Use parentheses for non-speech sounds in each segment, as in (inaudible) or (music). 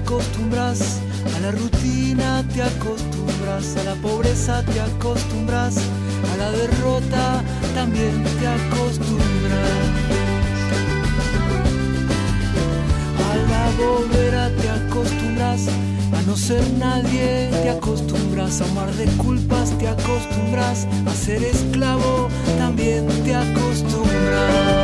acostumbras, a la rutina te acostumbras, a la pobreza te acostumbras, a la derrota también te acostumbras. A la bobera te acostumbras, a no ser nadie te acostumbras, a un mar de culpas te acostumbras, a ser esclavo también te acostumbras.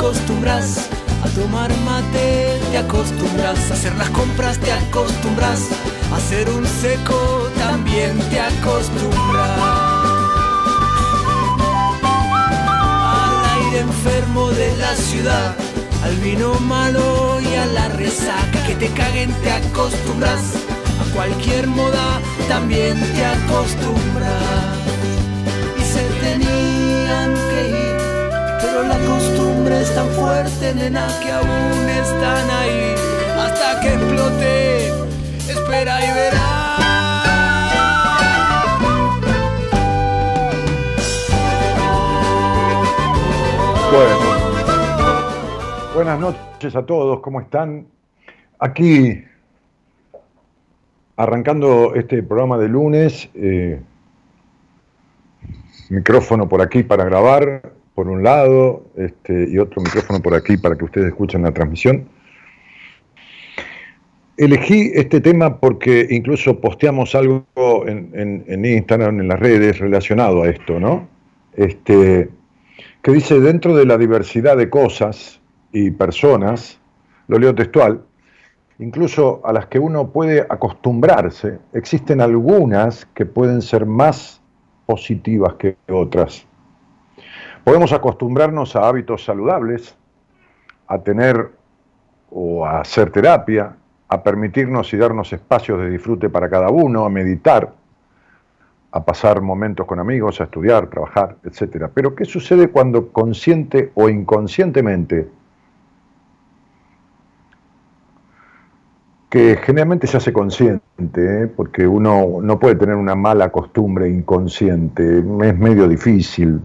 acostumbras, a tomar mate te acostumbras, a hacer las compras te acostumbras, a hacer un seco también te acostumbras. Al aire enfermo de la ciudad al vino malo y a la resaca que te caguen te acostumbras, a cualquier moda también te acostumbras. Pero la costumbre es tan fuerte, nena, que aún están ahí hasta que explote. Espera y verás. Bueno. Buenas noches a todos, ¿cómo están? Aquí, arrancando este programa de lunes, eh, micrófono por aquí para grabar, por un lado, este, y otro micrófono por aquí para que ustedes escuchen la transmisión. Elegí este tema porque incluso posteamos algo en, en Instagram, en las redes, relacionado a esto, ¿no? Este, que dice, dentro de la diversidad de cosas, y personas, lo leo textual, incluso a las que uno puede acostumbrarse, existen algunas que pueden ser más positivas que otras. Podemos acostumbrarnos a hábitos saludables, a tener o a hacer terapia, a permitirnos y darnos espacios de disfrute para cada uno, a meditar, a pasar momentos con amigos, a estudiar, trabajar, etc. Pero ¿qué sucede cuando consciente o inconscientemente que generalmente se hace consciente, ¿eh? porque uno no puede tener una mala costumbre inconsciente, es medio difícil,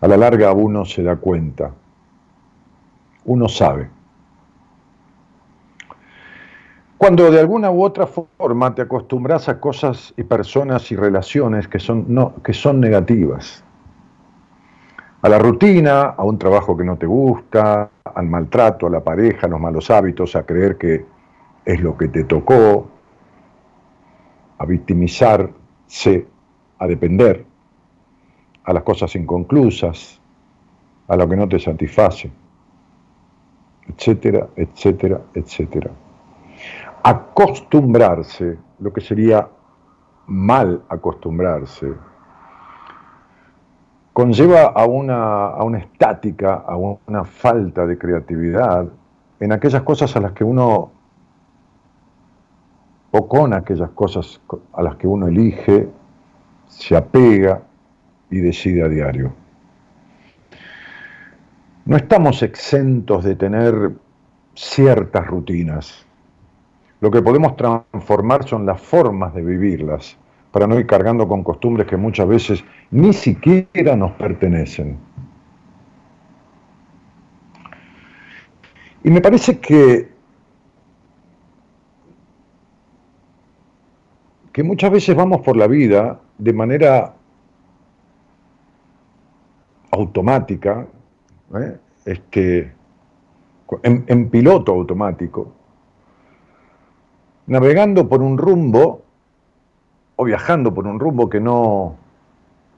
a la larga uno se da cuenta, uno sabe. Cuando de alguna u otra forma te acostumbras a cosas y personas y relaciones que son, no, que son negativas. A la rutina, a un trabajo que no te gusta, al maltrato, a la pareja, a los malos hábitos, a creer que es lo que te tocó, a victimizarse, a depender, a las cosas inconclusas, a lo que no te satisface, etcétera, etcétera, etcétera. Acostumbrarse, lo que sería mal acostumbrarse, conlleva a una, a una estática, a una falta de creatividad en aquellas cosas a las que uno, o con aquellas cosas a las que uno elige, se apega y decide a diario. No estamos exentos de tener ciertas rutinas. Lo que podemos transformar son las formas de vivirlas, para no ir cargando con costumbres que muchas veces ni siquiera nos pertenecen. Y me parece que, que muchas veces vamos por la vida de manera automática, ¿eh? este, en, piloto automático, navegando por un rumbo o viajando por un rumbo que no,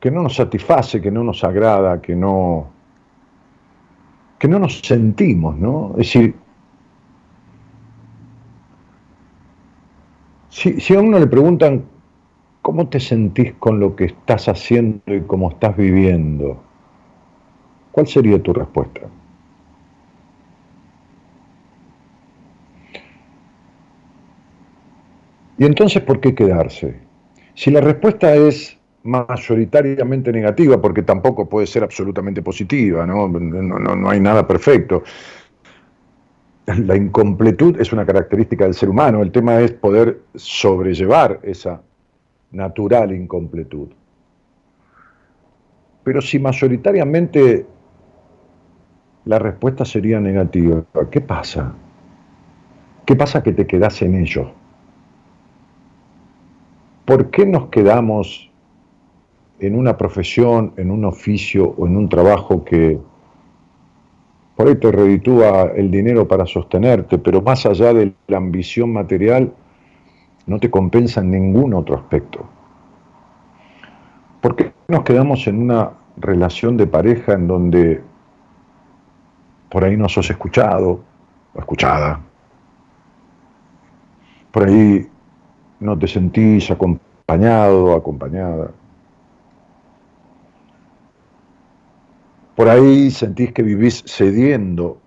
que no nos satisface, que no nos agrada, que no, que no nos sentimos, ¿no? Es decir, si, si a uno le preguntan cómo te sentís con lo que estás haciendo y cómo estás viviendo, ¿Cuál sería tu respuesta? Y entonces, ¿por qué quedarse? Si la respuesta es mayoritariamente negativa, porque tampoco puede ser absolutamente positiva, ¿no? No, hay nada perfecto. La incompletud es una característica del ser humano, el tema es poder sobrellevar esa natural incompletud. Pero si mayoritariamente la respuesta sería negativa. ¿Qué pasa? ¿Qué pasa que te quedas en ello? ¿Por qué nos quedamos en una profesión, en un oficio o en un trabajo que por ahí te reditúa el dinero para sostenerte, pero más allá de la ambición material, no te compensa en ningún otro aspecto? ¿Por qué nos quedamos en una relación de pareja en donde por ahí no sos escuchado o escuchada. Por ahí no te sentís acompañado o acompañada. Por ahí sentís que vivís cediendo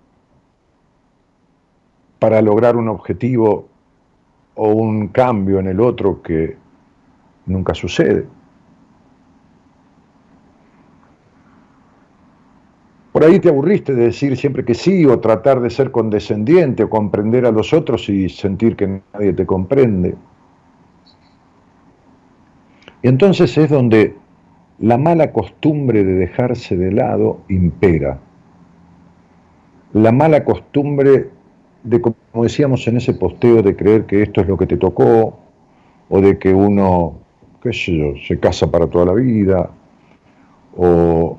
para lograr un objetivo o un cambio en el otro que nunca sucede. Por ahí te aburriste de decir siempre que sí o tratar de ser condescendiente o comprender a los otros y sentir que nadie te comprende. Y entonces es donde la mala costumbre de dejarse de lado impera. La mala costumbre de, como decíamos en ese posteo, de creer que esto es lo que te tocó, o de que uno, qué sé yo, se casa para toda la vida, o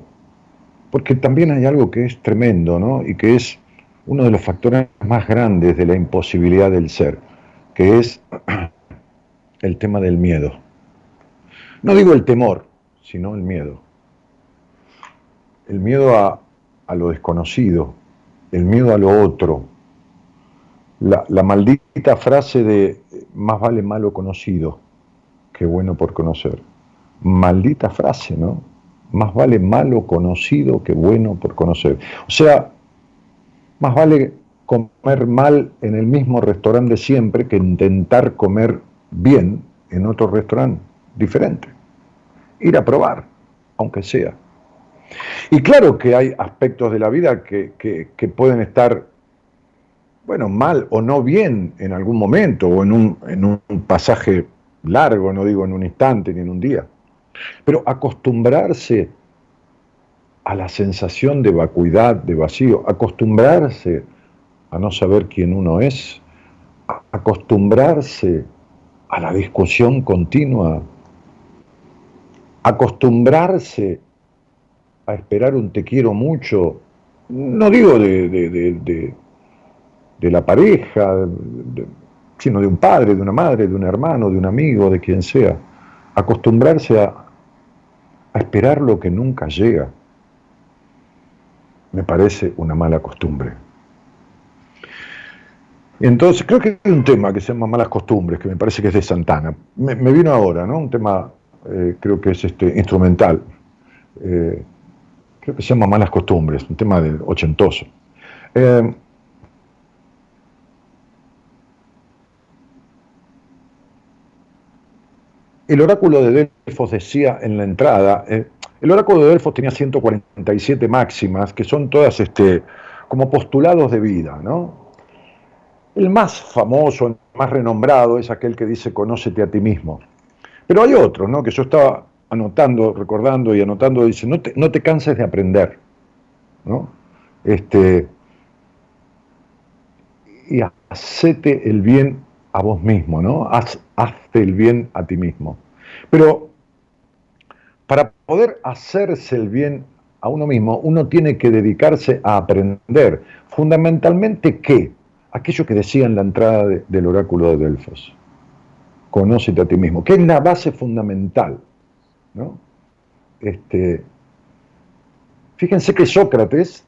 porque también hay algo que es tremendo, ¿no? Y que es uno de los factores más grandes de la imposibilidad del ser, que es (clears throat) el tema del miedo. No digo el temor, sino el miedo. El miedo a, lo desconocido, el miedo a lo otro. La, la maldita frase de más vale malo conocido que bueno por conocer. Maldita frase, ¿no? Más vale malo conocido que bueno por conocer. O sea, más vale comer mal en el mismo restaurante siempre que intentar comer bien en otro restaurante diferente. Ir a probar, aunque sea. Y claro que hay aspectos de la vida que, pueden estar, bueno, mal o no bien en algún momento o en un pasaje largo, no digo en un instante ni en un día. Pero acostumbrarse a la sensación de vacuidad, de vacío, acostumbrarse a no saber quién uno es, acostumbrarse a la discusión continua, acostumbrarse a esperar un te quiero mucho, no digo de, la pareja, sino de un padre, de una madre, de un hermano, de un amigo, de quien sea, acostumbrarse a, esperar lo que nunca llega, me parece una mala costumbre. Entonces, creo que hay un tema que se llama Malas Costumbres, que me parece que es de Santana. Me, vino ahora, ¿no? Un tema, eh, creo que es este, instrumental. Eh, creo que se llama Malas Costumbres, un tema de ochentoso. Eh, el oráculo de Delfos decía en la entrada, el oráculo de Delfos tenía 147 máximas, que son todas este, como postulados de vida, ¿no? El más famoso, el más renombrado es aquel que dice conócete a ti mismo. Pero hay otro, ¿no? Que yo estaba anotando, recordando y anotando, dice, no te, no te canses de aprender, ¿no? Este, y hacete el bien a vos mismo, ¿no? Haz, hazte el bien a ti mismo. Pero para poder hacerse el bien a uno mismo, uno tiene que dedicarse a aprender. Fundamentalmente, ¿qué? aquello que decía en la entrada del oráculo de Delfos. Conócete a ti mismo, que es la base fundamental. ¿no? Este, fíjense que Sócrates,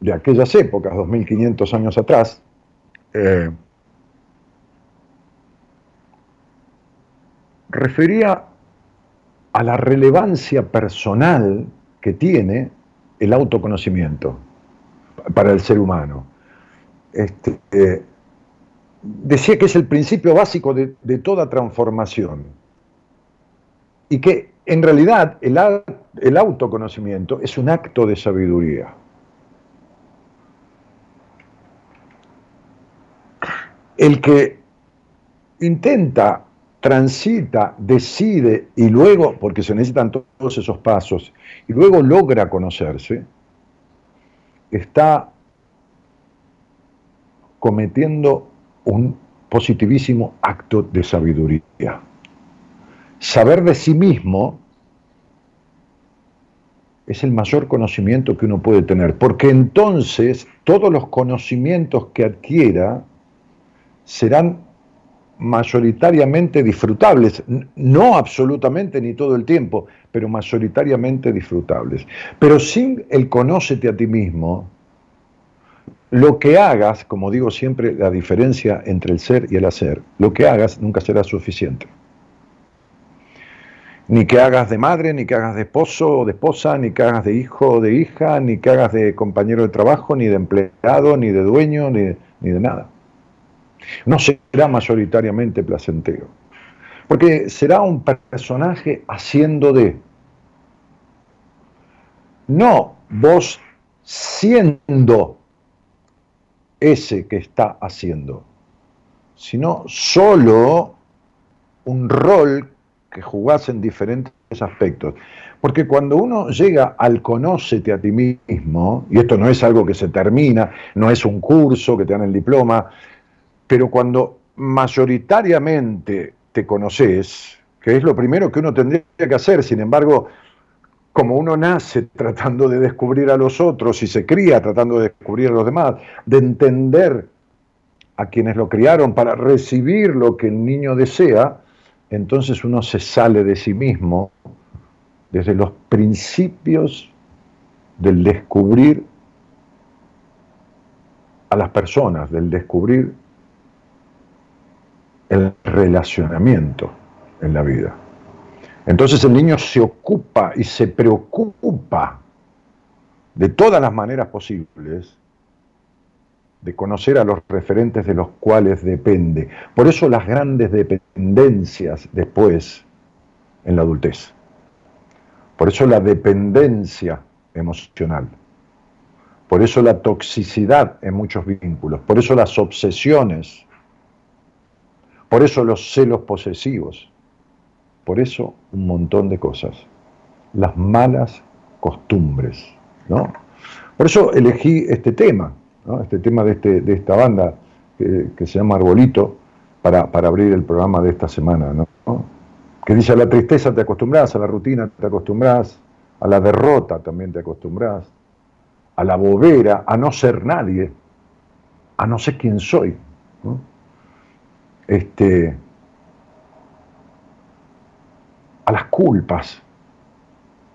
de aquellas épocas, 2500 años atrás, eh, refería a la relevancia personal que tiene el autoconocimiento para el ser humano este, eh, decía que es el principio básico de, toda transformación y que en realidad el, el autoconocimiento es un acto de sabiduría. El que intenta, transita, decide y luego, porque se necesitan todos esos pasos, y luego logra conocerse, está cometiendo un positivísimo acto de sabiduría. Saber de sí mismo es el mayor conocimiento que uno puede tener, porque entonces todos los conocimientos que adquiera serán mayoritariamente disfrutables, no absolutamente ni todo el tiempo, pero mayoritariamente disfrutables. Pero sin el conócete a ti mismo, lo que hagas, como digo siempre, la diferencia entre el ser y el hacer, lo que hagas nunca será suficiente. Ni que hagas de madre, ni que hagas de esposo o de esposa, ni que hagas de hijo o de hija, ni que hagas de compañero de trabajo, ni de empleado, ni de dueño, ni, ni de nada. No será mayoritariamente placentero. Porque será un personaje haciendo de. No vos siendo ese que está haciendo, sino solo un rol que jugás en diferentes aspectos. Porque cuando uno llega al conócete a ti mismo, y esto no es algo que se termina, no es un curso que te dan el diploma, pero cuando mayoritariamente te conoces, que es lo primero que uno tendría que hacer, sin embargo, como uno nace tratando de descubrir a los otros y se cría tratando de descubrir a los demás, de entender a quienes lo criaron para recibir lo que el niño desea, entonces uno se sale de sí mismo desde los principios del descubrir a las personas, del descubrir el relacionamiento en la vida. Entonces el niño se ocupa y se preocupa de todas las maneras posibles de conocer a los referentes de los cuales depende. Por eso las grandes dependencias después en la adultez. Por eso la dependencia emocional. Por eso la toxicidad en muchos vínculos. Por eso las obsesiones. Por eso los celos posesivos por eso un montón de cosas. Las malas costumbres. ¿no? Por eso elegí este tema, este tema de, este, de esta banda que, se llama Arbolito, para, para abrir el programa de esta semana, ¿no? Que dice, a la tristeza te acostumbras, a la rutina te acostumbras, a la derrota también te acostumbras, a la bobera, a no ser nadie, a no ser quién soy. Este, a las culpas,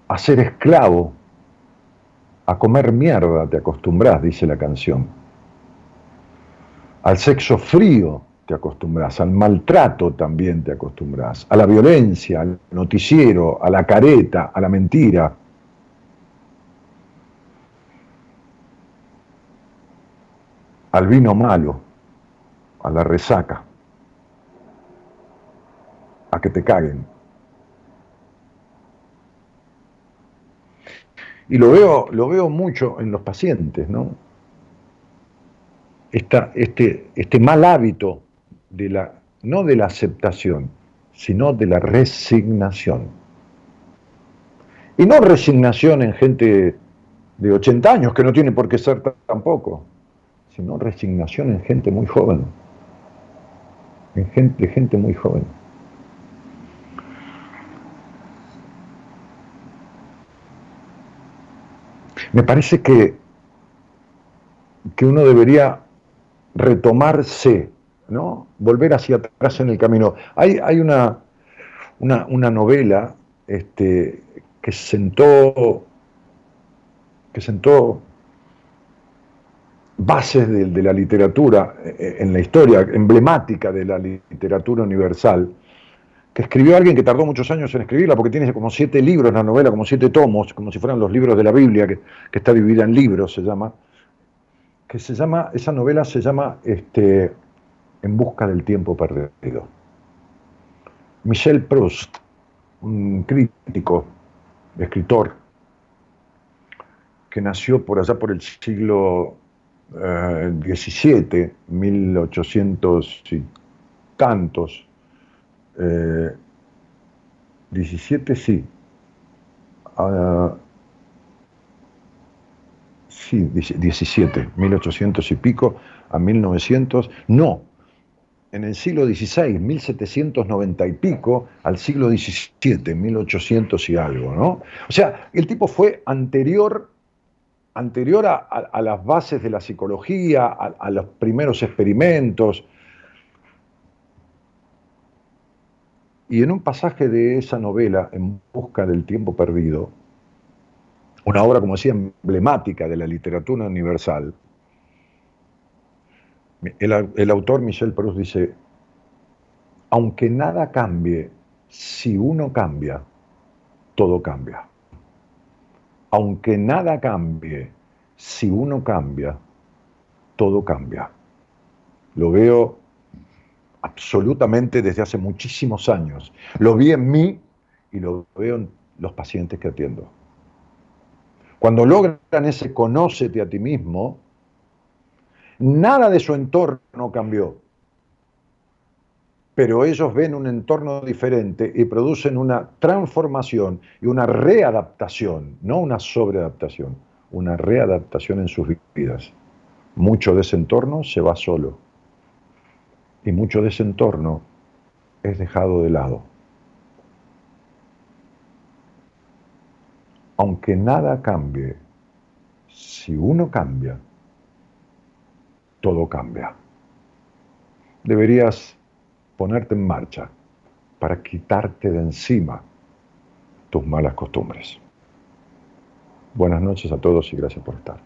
a ser esclavo, a comer mierda te acostumbras, dice la canción. Al sexo frío te acostumbras, al maltrato también te acostumbras, a la violencia, al noticiero, a la careta, a la mentira. al vino malo, a la resaca, que te caguen. Y lo veo, lo veo mucho en los pacientes, ¿no? este, este mal hábito de la, no de la aceptación, sino de la resignación. Y no resignación en gente de 80 años, que no tiene por qué ser tampoco, sino resignación en gente muy joven, en gente, gente muy joven. Me parece que, que uno debería retomarse, ¿no? Volver hacia atrás en el camino. Hay, hay una, una, novela este, que sentó, que sentó bases de, la literatura eh, en la historia, emblemática de la literatura universal, que escribió alguien que tardó muchos años en escribirla, porque tiene como siete libros la novela, como siete tomos, como si fueran los libros de la Biblia, que, está dividida en libros, se llama, que se llama, esa novela se llama este, En busca del tiempo perdido. Michel Proust, un crítico, escritor, que nació por allá por el siglo 17, 1800 y tantos, 17 sí, uh, sí, 17, 1800 y pico a 1900, no, en el siglo XVI, 1790 y pico, al siglo XVII, 1800 y algo, ¿no? O sea, el tipo fue anterior anterior a, las bases de la psicología, a, los primeros experimentos. Y en un pasaje de esa novela, En Busca del Tiempo Perdido, una obra, como decía, emblemática de la literatura universal, el, autor Michel Proust dice, aunque nada cambie, si uno cambia, todo cambia aunque nada cambie, si uno cambia, todo cambia. Lo veo absolutamente desde hace muchísimos años. Lo vi en mí y lo veo en los pacientes que atiendo. Cuando logran ese conócete a ti mismo, nada de su entorno cambió pero ellos ven un entorno diferente y producen una transformación y una readaptación, no una sobreadaptación, una readaptación en sus vidas. Mucho de ese entorno se va solo y mucho de ese entorno es dejado de lado. Aunque nada cambie, si uno cambia, todo cambia. Deberías ponerte en marcha para quitarte de encima tus malas costumbres. Buenas noches a todos y gracias por estar.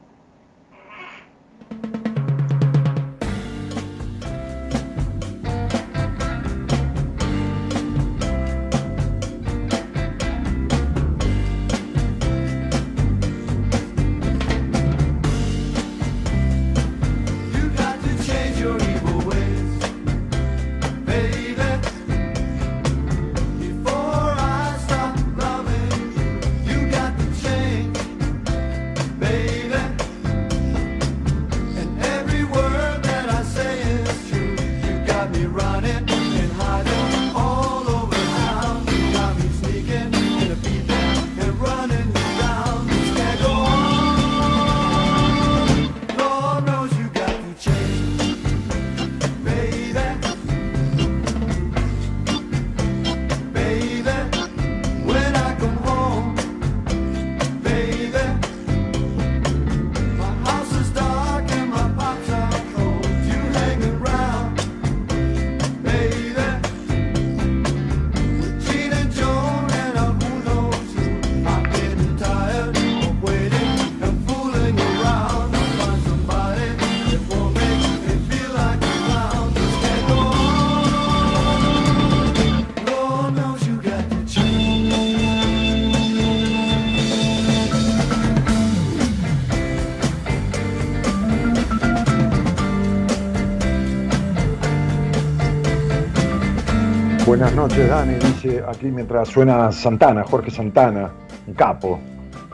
Noches, Dani. Dice aquí mientras suena Santana, Jorge Santana, un capo,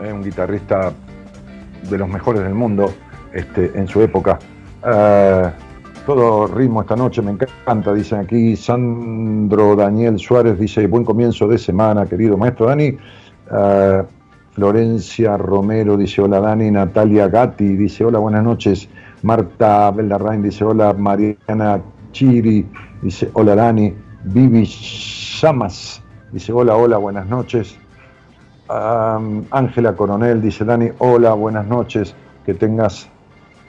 eh, un guitarrista de los mejores del mundo este, en su época. Eh, todo ritmo esta noche, me encanta, dicen aquí. Sandro Daniel Suárez dice, buen comienzo de semana, querido maestro Dani. Eh, Florencia Romero dice, hola Dani. Natalia Gatti dice, hola, buenas noches. Marta Beldarrain dice, hola. Mariana Chiri dice, hola Dani. Vivi Llamas dice, hola, hola, buenas noches. Ángela Coronel dice, Dani, hola, buenas noches. Que tengas,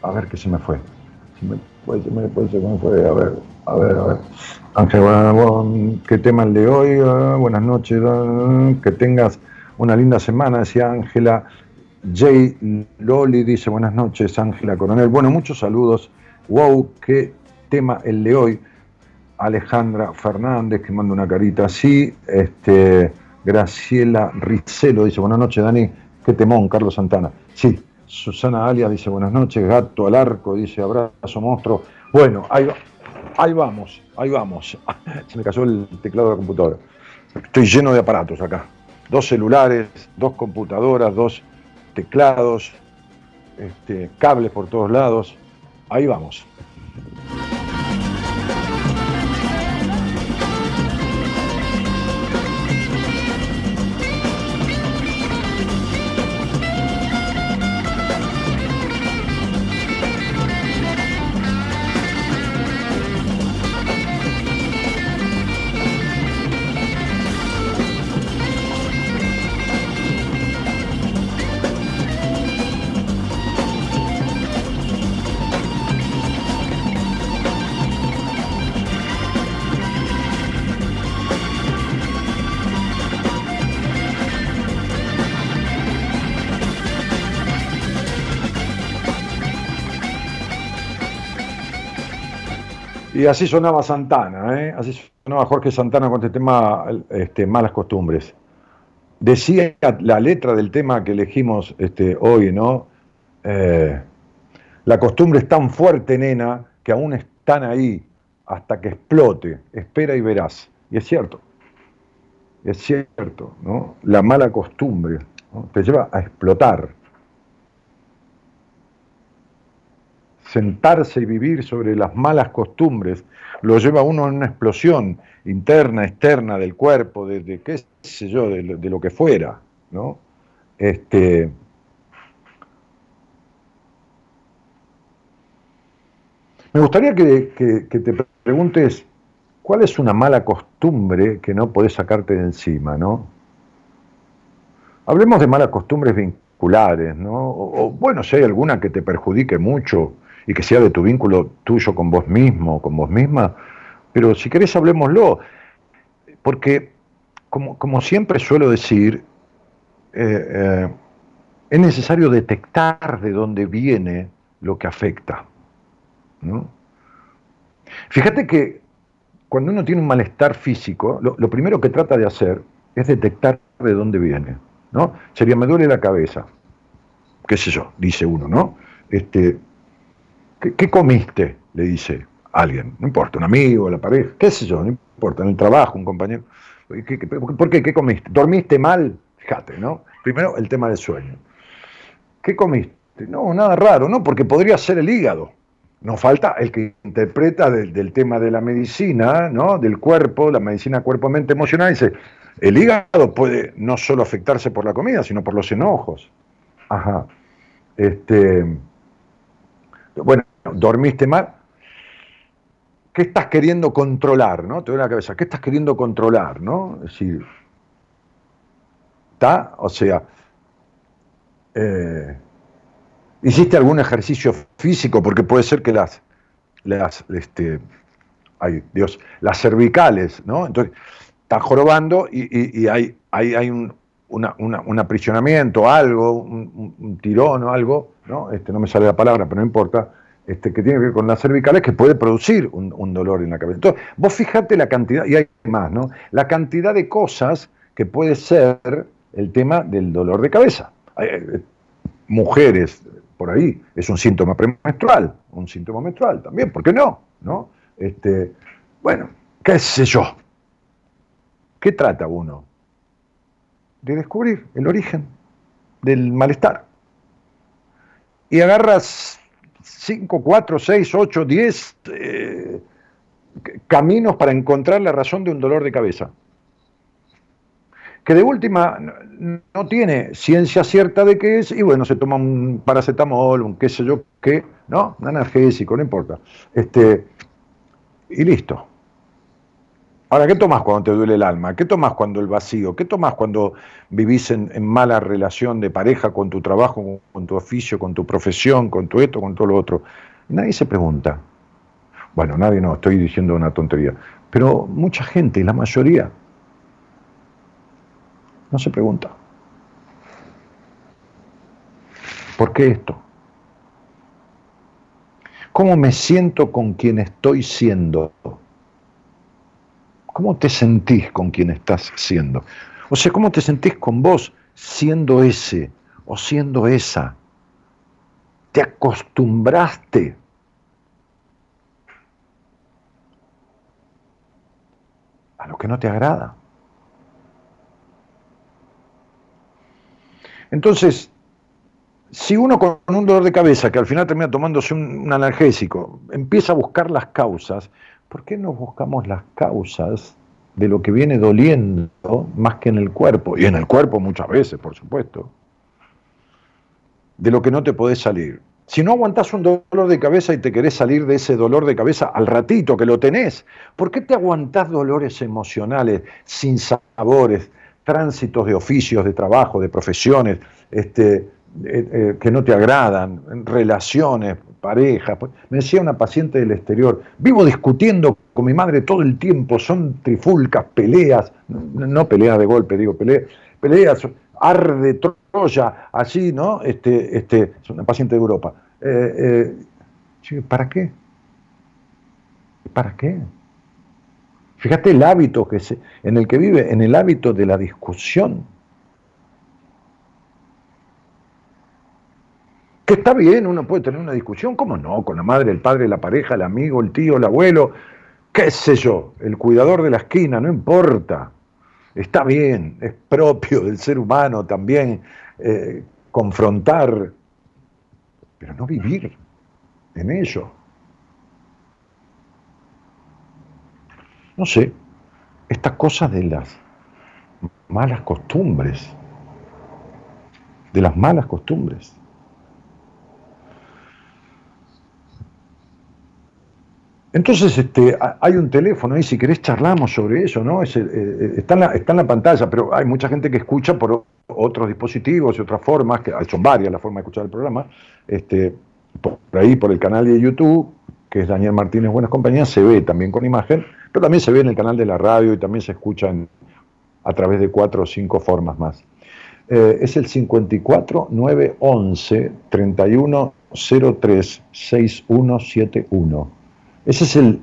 a ver qué se me fue. Puede ser, puede ser, ¿cómo fue? A ver, a ver, a ver. Ángel, ¿qué tema el de hoy? Ah, buenas noches, ah, que tengas una linda semana, decía Ángela. Jay Loli dice, buenas noches, Ángela Coronel. Bueno, muchos saludos. Wow, qué tema el de hoy. Alejandra Fernández, que manda una carita así. Este, Graciela Rizzelo dice, buenas noches, Dani. Qué temón, Carlos Santana. Sí, Susana Alia dice buenas noches, Gato al arco dice abrazo monstruo. Bueno, ahí, ahí vamos, ahí vamos. (laughs) Se me cayó el teclado de la computadora. Estoy lleno de aparatos acá. Dos celulares, dos computadoras, dos teclados, este, cables por todos lados. Ahí vamos. Así sonaba Santana, ¿eh? así sonaba Jorge Santana con este tema, este, Malas Costumbres. Decía la letra del tema que elegimos este, hoy, ¿no? Eh, la costumbre es tan fuerte, nena, que aún están ahí hasta que explote. Espera y verás. Y es cierto, es cierto, ¿no? La mala costumbre te lleva a explotar. Sentarse y vivir sobre las malas costumbres lo lleva a uno a una explosión interna, externa del cuerpo, de, qué sé yo, de, lo que fuera, ¿no? Este, me gustaría que, que, te preguntes cuál es una mala costumbre que no podés sacarte de encima, ¿no? Hablemos de malas costumbres vinculares, ¿no? o bueno, si hay alguna que te perjudique mucho, y que sea de tu vínculo tuyo con vos mismo, con vos misma, pero si querés hablemoslo, porque como, siempre suelo decir, eh, eh, es necesario detectar de dónde viene lo que afecta. Fíjate que cuando uno tiene un malestar físico, lo, lo, primero que trata de hacer es detectar de dónde viene. ¿no? Sería, me duele la cabeza, qué sé yo, dice uno, ¿no? Este, ¿Qué, comiste? Le dice alguien, no importa, un amigo, la pareja, qué sé yo, no importa, en el trabajo, un compañero. por qué? ¿Qué comiste? ¿Dormiste mal? Fíjate, ¿no? Primero el tema del sueño. ¿Qué comiste? No, nada raro, ¿no? Porque podría ser el hígado. Nos falta el que interpreta del, tema de la medicina, ¿no? Del cuerpo, la medicina cuerpo-mente emocional, dice, el hígado puede no solo afectarse por la comida, sino por los enojos. Ajá. Este, bueno, dormiste mal. ¿Qué estás queriendo controlar? ¿no? Te doy la cabeza. ¿Qué estás queriendo controlar? ¿no? Es decir, ¿está? O sea, eh, ¿hiciste algún ejercicio físico? Porque puede ser que las, las, este, ay, Dios, las cervicales, ¿no? Entonces, estás jorobando y, hay, hay, hay un, un aprisionamiento, algo, un, tirón o algo, ¿no? Este, no me sale la palabra, pero no importa, este, que tiene que ver con las cervicales, que puede producir un, dolor en la cabeza. Entonces, vos fijate la cantidad, y hay más, ¿no? La cantidad de cosas que puede ser el tema del dolor de cabeza. Eh, mujeres, por ahí, es un síntoma premenstrual, un síntoma menstrual también, ¿por qué no? ¿No? Este, bueno, qué sé yo, ¿qué trata uno? De descubrir el origen del malestar. Y agarras 5, 4, 6, 8, 10 caminos para encontrar la razón de un dolor de cabeza. Que de última no tiene ciencia cierta de qué es, y bueno, se toma un paracetamol, un qué sé yo qué, ¿no? Un analgésico, no importa. Este, y listo. Ahora, ¿qué tomas cuando te duele el alma? ¿Qué tomas cuando el vacío? ¿Qué tomas cuando vivís en, mala relación de pareja con tu trabajo, con tu oficio, con tu profesión, con tu esto, con todo lo otro? Nadie se pregunta. Bueno, nadie no, estoy diciendo una tontería. Pero mucha gente, la mayoría, no se pregunta. ¿Por qué esto? ¿Cómo me siento con quien estoy siendo? ¿Cómo te sentís con quien estás siendo? O sea, ¿cómo te sentís con vos siendo ese o siendo esa? ¿Te acostumbraste a lo que no te agrada. Entonces, si uno con un dolor de cabeza, que al final termina tomándose un, analgésico, empieza a buscar las causas, ¿por qué no buscamos las causas de lo que viene doliendo más que en el cuerpo? Y en el cuerpo muchas veces, por supuesto. De lo que no te podés salir. Si no aguantás un dolor de cabeza y te querés salir de ese dolor de cabeza al ratito que lo tenés, ¿por qué te aguantás dolores emocionales sin sabores, tránsitos de oficios, de trabajo, de profesiones, este, eh, eh, que no te agradan, relaciones, parejas? Me decía una paciente del exterior, vivo discutiendo con mi madre todo el tiempo, son trifulcas, peleas, no, peleas de golpe, digo, peleas, peleas arde Troya, así, ¿no? Este, este, es una paciente de Europa. Eh, eh, ¿Para qué? ¿Para qué? Fíjate el hábito que se, en el que vive, en el hábito de la discusión. Que está bien, uno puede tener una discusión, ¿cómo no? Con la madre, el padre, la pareja, el amigo, el tío, el abuelo, qué sé yo, el cuidador de la esquina, no importa. Está bien, es propio del ser humano también eh, confrontar, pero no vivir en ello. No sé, estas cosas de las malas costumbres, de las malas costumbres. Entonces, este, hay un teléfono ahí, si querés charlamos sobre eso, ¿no? Eh, eh, está, en la, está, en la, pantalla, pero hay mucha gente que escucha por otros dispositivos y otras formas, que son varias las formas de escuchar el programa, este, por ahí por el canal de YouTube, que es Daniel Martínez Buenas Compañías, se ve también con imagen, pero también se ve en el canal de la radio y también se escucha a través de cuatro o cinco formas más. Eh, es el 54 911 3103 6171 ese es el,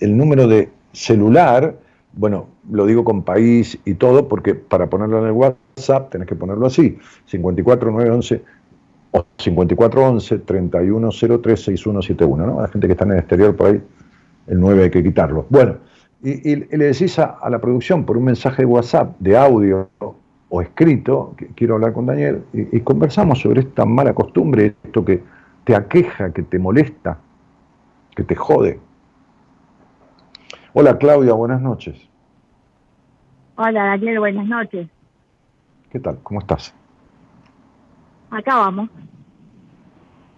el número de celular, bueno, lo digo con país y todo, porque para ponerlo en el WhatsApp tenés que ponerlo así, 54911 o 5411 3103 6171, ¿no? La gente que está en el exterior por ahí, el 9 hay que quitarlo. Bueno, y, le decís a, la producción por un mensaje de WhatsApp, de audio o escrito, que quiero hablar con Daniel, y conversamos sobre esta mala costumbre, esto que te aqueja, que te molesta, que te jode. Hola Claudia, buenas noches. Hola Daniel, buenas noches. ¿Qué tal? ¿Cómo estás? Acá vamos.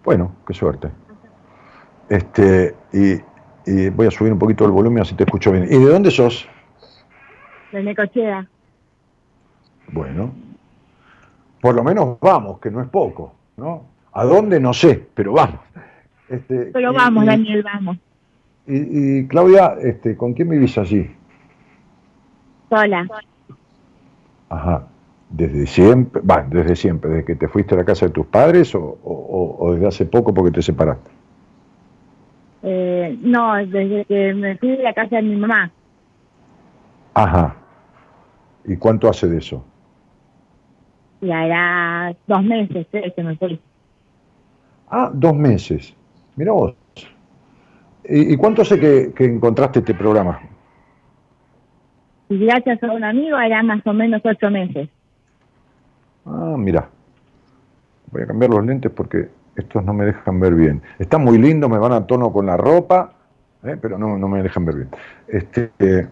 Bueno, qué suerte. Este, y, voy a subir un poquito el volumen así te escucho bien. ¿Y de dónde sos? De Necochea. Bueno, por lo menos vamos, que no es poco, ¿no? ¿A dónde? No sé, pero vamos. Este, Pero vamos, Daniel, vamos. Y, Claudia, este, ¿con quién vivís allí? Sola. Ajá. ¿Desde siempre? Va, desde siempre, desde que te fuiste a la casa de tus padres o, desde hace poco porque te separaste? Eh, no, desde que me fui de la casa de mi mamá. Ajá. ¿Y cuánto hace de eso? Ya era dos meses que me fui. Ah, dos meses. Mira vos. ¿Y, cuánto hace que, encontraste este programa? y gracias a un amigo era más o menos ocho meses. Ah, mira. Voy a cambiar los lentes porque estos no me dejan ver bien. Están muy lindos, me van a tono con la ropa, ¿eh? pero no, no me dejan ver bien. Este,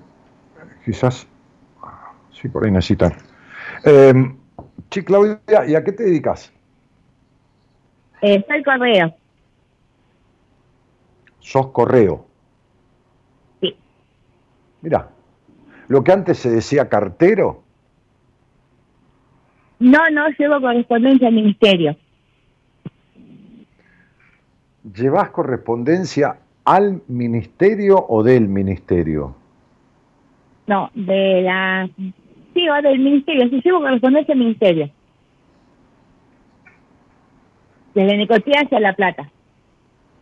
quizás, sí, por ahí necesitan. Eh, sí, Claudia, ¿y a qué te dedicas? Eh, soy correo. Sos correo. Sí. Mira, lo que antes se decía cartero. No, no llevo correspondencia al ministerio. ¿Llevas correspondencia al ministerio o del ministerio? No, de la... Sí, o del ministerio. Sí, llevo correspondencia al ministerio. Desde Necochea hacia La Plata.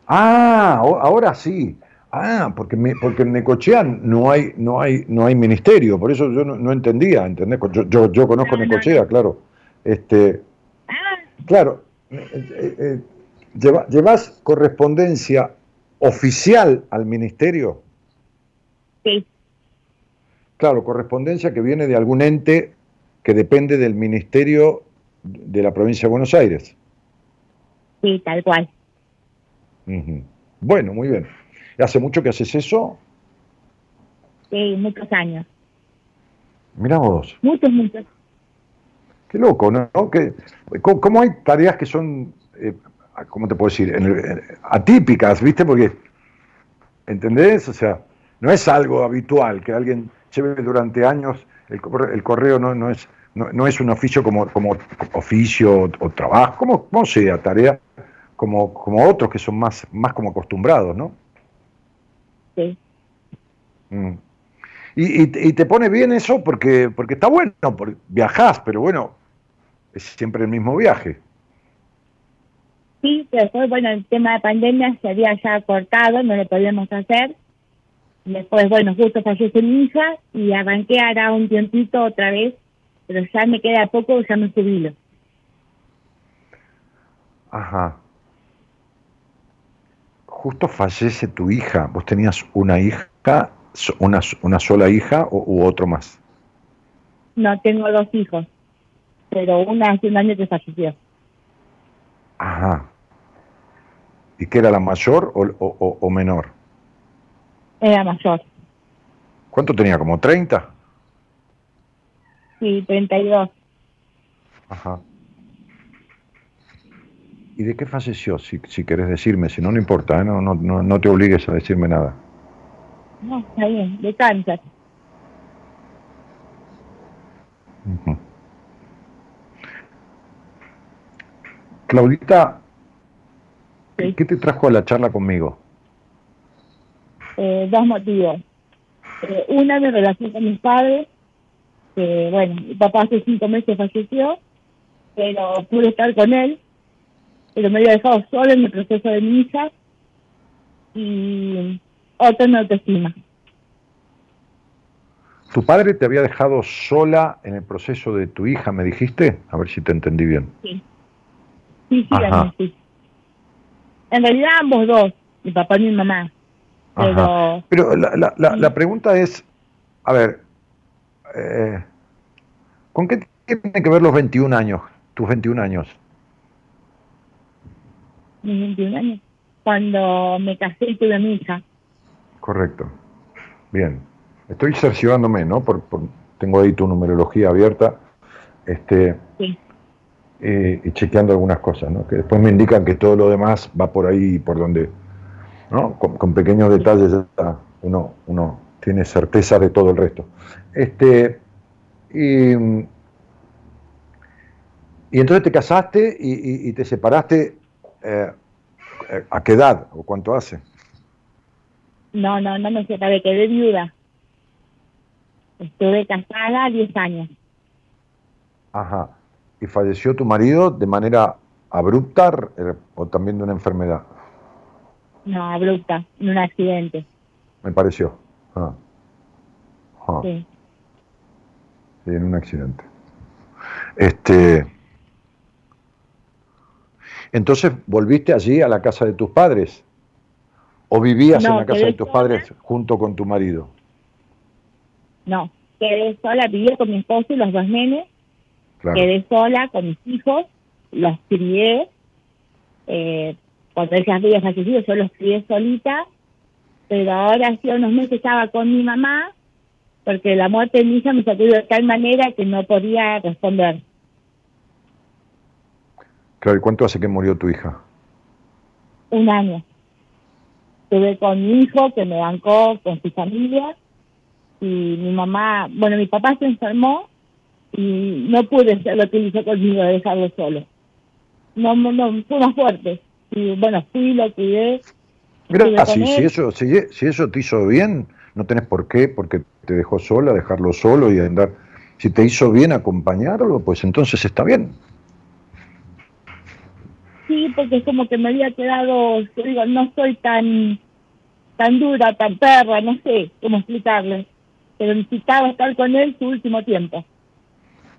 Ah, ahora sí. Ah, porque me- porque en Necochea no hay no hay no hay ministerio, por eso yo no, no entendía, ¿entendés? Yo, yo, yo conozco No, no, Necochea, claro. Este, Ah, claro, eh, eh, eh, lleva- llevas correspondencia oficial al ministerio. sí, Claro, correspondencia que viene de algún ente que depende del ministerio de la provincia de Buenos Aires. sí, tal cual. Bueno, muy bien. ¿Hace mucho que haces eso? Sí, muchos años. Mira vos. Muchos, muchos. Qué loco, ¿no? Que, ¿cómo, cómo hay tareas que son, eh, ¿cómo te puedo decir? En el- en- atípicas, ¿viste? Porque, ¿entendés? O sea, no es algo habitual que alguien lleve durante años, el, el correo no, no, es, no, no es un oficio como, como oficio o, o trabajo, como, como sea, tarea, como, como otros que son más, más como acostumbrados, ¿no? Sí. Mm. Y, y te- y te pone bien eso porque, porque está bueno, porque viajás, pero bueno, es siempre el mismo viaje. Sí, pero después, bueno, el tema de pandemia se había ya cortado, no lo podíamos hacer. Después, bueno, justo falleció mi hija y arranqué ahora un tiempito otra vez, pero ya me queda poco, ya me jubilo. Ajá. Justo fallece tu hija. ¿Vos tenías una hija, una, una sola hija o, u otro más? No tengo dos hijos, pero una hace un año que falleció. Ajá. ¿Y qué era la mayor o, o- o- o menor? Era mayor, ¿Cuánto tenía? ¿Como 30? sí, 32. Ajá. ¿Y de qué falleció? Si, si querés decirme, si no, no importa, ¿eh? no, no, no, no te obligues a decirme nada. No, está bien, de cáncer. Claudita, Sí. ¿qué te trajo a la charla conmigo? Eh, dos motivos. Eh, una, mi relación con mis padres, que bueno, mi papá hace cinco meses falleció, pero pude estar con él, pero me había dejado solo en el proceso de mi hija, y otra mi autoestima. ¿Tu padre te había dejado sola en el proceso de tu hija, me dijiste? A ver si te entendí bien. Sí, sí, sí, sí. En realidad ambos dos, mi papá y mi mamá, pero Ajá. Pero la, la- la- la pregunta es, a ver, eh, ¿con qué tienen que ver los 21 años, tus 21 años? Mis 21 años, cuando me casé y tuve a mi hija. Correcto. Bien. Estoy cerciorándome, ¿no? Por, por- tengo ahí tu numerología abierta. Este, Sí, eh, y chequeando algunas cosas, ¿no? que después me indican que todo lo demás va por ahí, por donde, ¿no? con, con pequeños detalles ya uno, uno tiene certeza de todo el resto. Este, y, y entonces te casaste y, y- y te separaste, eh, eh, ¿a qué edad o cuánto hace? no, no, no me separé, quedé viuda. Estuve casada 10 años. Ajá. ¿Y falleció tu marido de manera abrupta eh, o también de una enfermedad? No, abrupta, en un accidente. Me pareció. Ah. Ah. Sí. Sí, en un accidente. Este. Entonces, ¿volviste allí a la casa de tus padres? ¿O vivías No, en la casa de tus sola. padres junto con tu marido? No, quedé sola, vivía con mi esposo y los dos nenes, quedé sola con mis hijos, los crié, eh, cuando ellas habían fallecido yo los crié solita, pero ahora hace unos meses estaba con mi mamá, porque la muerte de mi hija me sacudió de tal manera que no podía responder. Claro, ¿y cuánto hace que murió tu hija? Un año. Estuve con mi hijo que me bancó con su familia y mi mamá, bueno, mi papá se enfermó y no pude hacer lo que hizo conmigo de dejarlo solo. No, no, fue más fuerte. Y bueno, fui, lo cuidé. Mira, si, si, eso, si, si eso te hizo bien, no tenés por qué, porque te dejó sola, dejarlo solo y andar. Si te hizo bien acompañarlo, pues entonces está bien. Sí, porque es como que me había quedado, digo, no soy tan tan dura, tan perra, no sé cómo explicarle, pero necesitaba estar con él su último tiempo.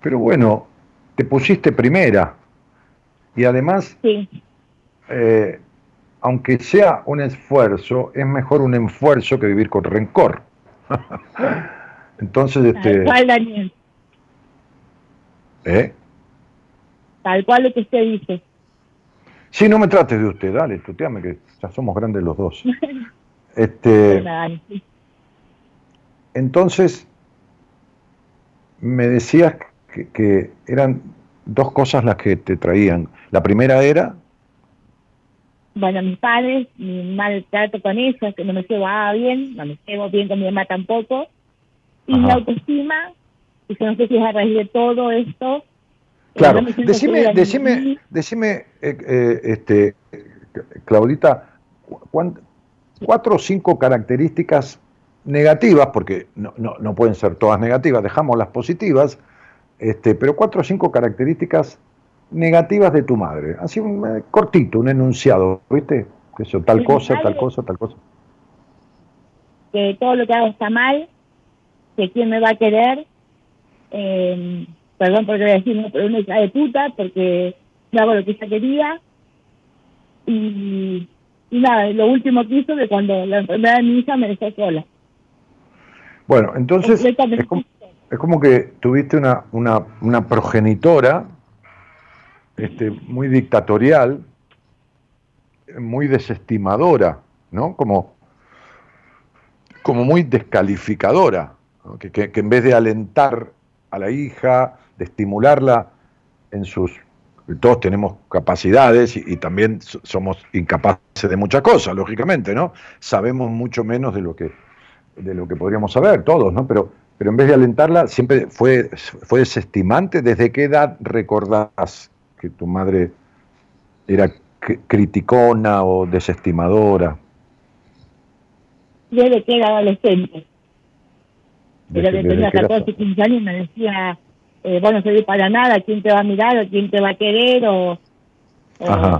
Pero bueno, te pusiste primera y además, sí. eh, aunque sea un esfuerzo, es mejor un esfuerzo que vivir con rencor. (laughs) Entonces, este... Tal cual, Daniel. ¿Eh? Tal cual lo que usted dice. Sí, no me trates de usted, dale, tuteame, que ya somos grandes los dos. (laughs) este, entonces, me decías que, que, eran dos cosas las que te traían. La primera era... Bueno, mis padres, mi mal trato con ellos, que no me llevaba bien, no me llevo bien con mi mamá tampoco. Y la autoestima, y yo no sé si es a raíz de todo esto, Claro, decime, decime, decime eh, eh, este, Claudita, cuatro o cinco características negativas, porque no, no, no, pueden ser todas negativas, dejamos las positivas, este, pero cuatro o cinco características negativas de tu madre. Así un eh, cortito, un enunciado, ¿viste? Que eso, tal cosa, tal cosa, tal cosa. Que todo lo que hago está mal, que quién me va a querer, eh, perdón por decirlo, pero una hija de puta, porque no hago lo que ella quería. Y, nada, lo último que hizo de cuando la enfermedad de mi hija me dejó sola. Bueno, entonces es como, es como, que tuviste una, una, una progenitora este, muy dictatorial, muy desestimadora, ¿no? Como, como muy descalificadora, que, que, que en vez de alentar a la hija, de estimularla en sus... Todos tenemos capacidades y, también somos incapaces de muchas cosas, lógicamente, ¿no? Sabemos mucho menos de lo que, de lo que podríamos saber, todos, ¿no? Pero, pero en vez de alentarla, siempre fue, fue desestimante. ¿Desde qué edad recordás que tu madre era criticona o desestimadora? Desde que era adolescente. Desde, que tenía 14, 15 años me decía, eh, vos no servís para nada, quién te va a mirar o quién te va a querer o,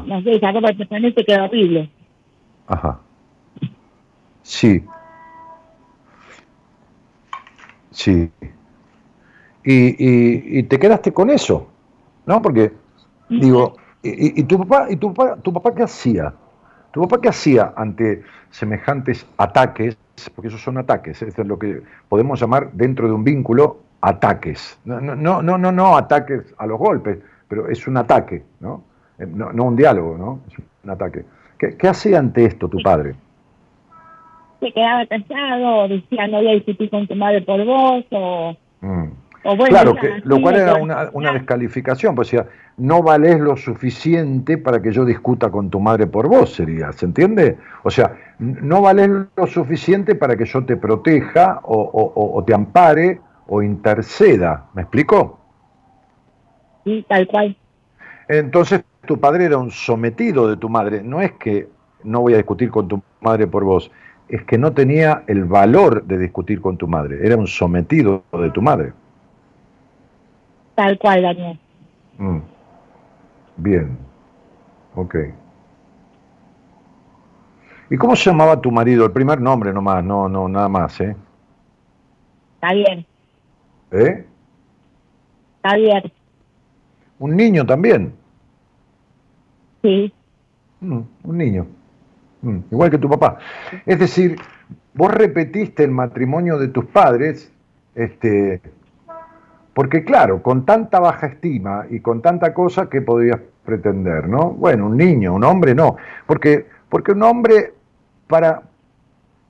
no sé, esa ropa te queda horrible. Ajá. Sí. Sí. Y, y, y te quedaste con eso, ¿no? Porque, digo, y, y, tu papá, y tu papá, tu papá qué hacía? ¿Tu papá qué hacía ante semejantes ataques? Porque esos son ataques, es lo que podemos llamar dentro de un vínculo ataques. No, no, no, no, no ataques a los golpes, pero es un ataque, ¿no? Eh, no, no un diálogo, ¿no? Es un ataque. ¿Qué, qué hacía ante esto tu padre? Se quedaba callado, decía no voy a discutir con tu madre por vos, o... Mm. claro, que, lo cual era una, una descalificación, pues decía, no valés lo suficiente para que yo discuta con tu madre por vos, sería, ¿se entiende? O sea, no valés lo suficiente para que yo te proteja o, o, o te ampare o interceda. ¿Me explico? Sí, tal cual. Entonces tu padre era un sometido de tu madre. No es que no voy a discutir con tu madre por vos, es que no tenía el valor de discutir con tu madre. Era un sometido de tu madre. Tal cual, Daniel. Mm. Bien. Ok. ¿Y cómo se llamaba tu marido? El primer nombre nomás, no, no, nada más, ¿eh? Está bien. ¿Eh? Javier. ¿Un niño también? Sí. Mm, un niño. Mm, igual que tu papá. Es decir, vos repetiste el matrimonio de tus padres Este, porque claro, con tanta baja estima y con tanta cosa, ¿qué podrías pretender, no? Bueno, un niño, un hombre no, porque, porque un hombre, para,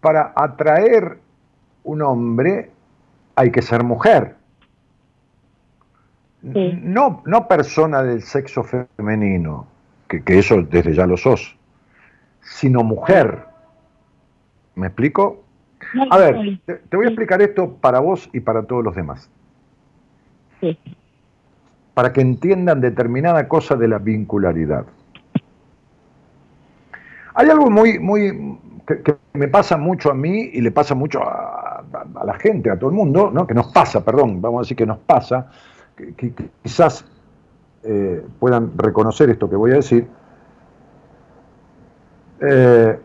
para atraer un hombre, hay que ser mujer. No, no persona del sexo femenino, que, que eso desde ya lo sos, sino mujer. ¿Me explico? A ver, te, voy a explicar esto para vos y para todos los demás. Sí. Para que entiendan determinada cosa de la vincularidad. Hay algo muy, muy, que, me pasa mucho a mí y le pasa mucho a, la gente, a todo el mundo, ¿no? que nos pasa, perdón, vamos a decir que nos pasa, que, quizás eh, puedan reconocer esto que voy a decir. Eh,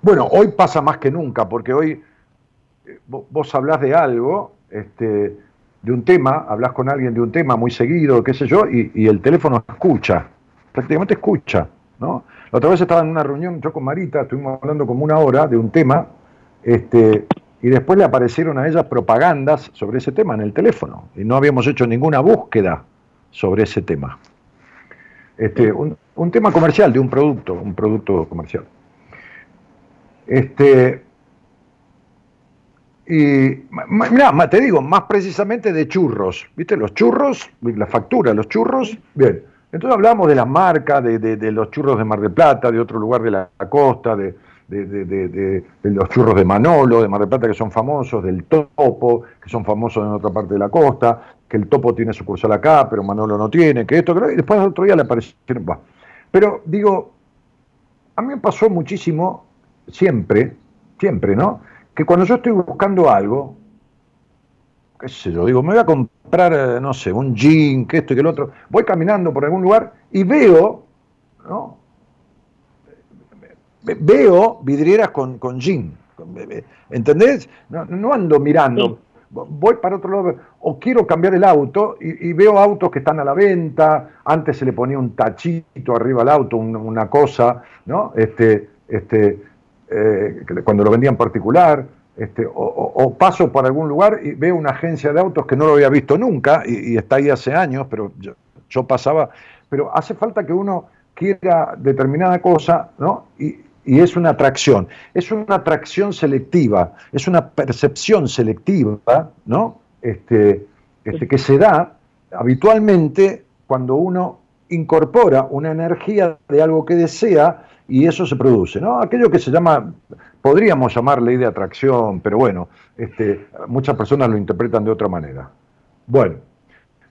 bueno, hoy pasa más que nunca, porque hoy eh, vos, hablás de algo, este, de un tema, hablas con alguien de un tema muy seguido, qué sé yo, y, el teléfono escucha, prácticamente escucha, ¿no? La otra vez estaba en una reunión yo con Marita, estuvimos hablando como una hora de un tema, este, y después le aparecieron a ella propagandas sobre ese tema en el teléfono, y no habíamos hecho ninguna búsqueda sobre ese tema. Este, un tema comercial, de un producto, un producto comercial. Este, y mira, te digo, más precisamente de churros, ¿viste? Los churros, la factura, los churros, bien. Entonces hablamos de la marca, de, los churros de Mar del Plata, de otro lugar de la costa, de, los churros de Manolo, de Mar del Plata, que son famosos, del topo, que son famosos en otra parte de la costa, que el topo tiene sucursal acá, pero Manolo no tiene, que esto, que y después otro día le aparecieron. Pero digo, a mí me pasó muchísimo siempre, siempre, ¿no? Que cuando yo estoy buscando algo, qué sé yo, digo, me voy a comprar, eh, no sé, un jean, que esto y que el otro, voy caminando por algún lugar y veo, ¿no? Veo vidrieras con, con jean, ¿entendés? No, ando mirando, voy para otro lado, o quiero cambiar el auto y, veo autos que están a la venta, antes se le ponía un tachito arriba al auto, una cosa, ¿no? Este, este, eh, cuando lo vendían particular, este, o, paso por algún lugar y veo una agencia de autos que no lo había visto nunca y, está ahí hace años, pero yo, pasaba, pero hace falta que uno quiera determinada cosa, ¿no? Y, es una atracción, es una atracción selectiva, es una percepción selectiva, ¿no? Este, este, que se da habitualmente cuando uno incorpora una energía de algo que desea y eso se produce, ¿no? Aquello que se llama, podríamos llamar ley de atracción, pero bueno, este, muchas personas lo interpretan de otra manera. Bueno,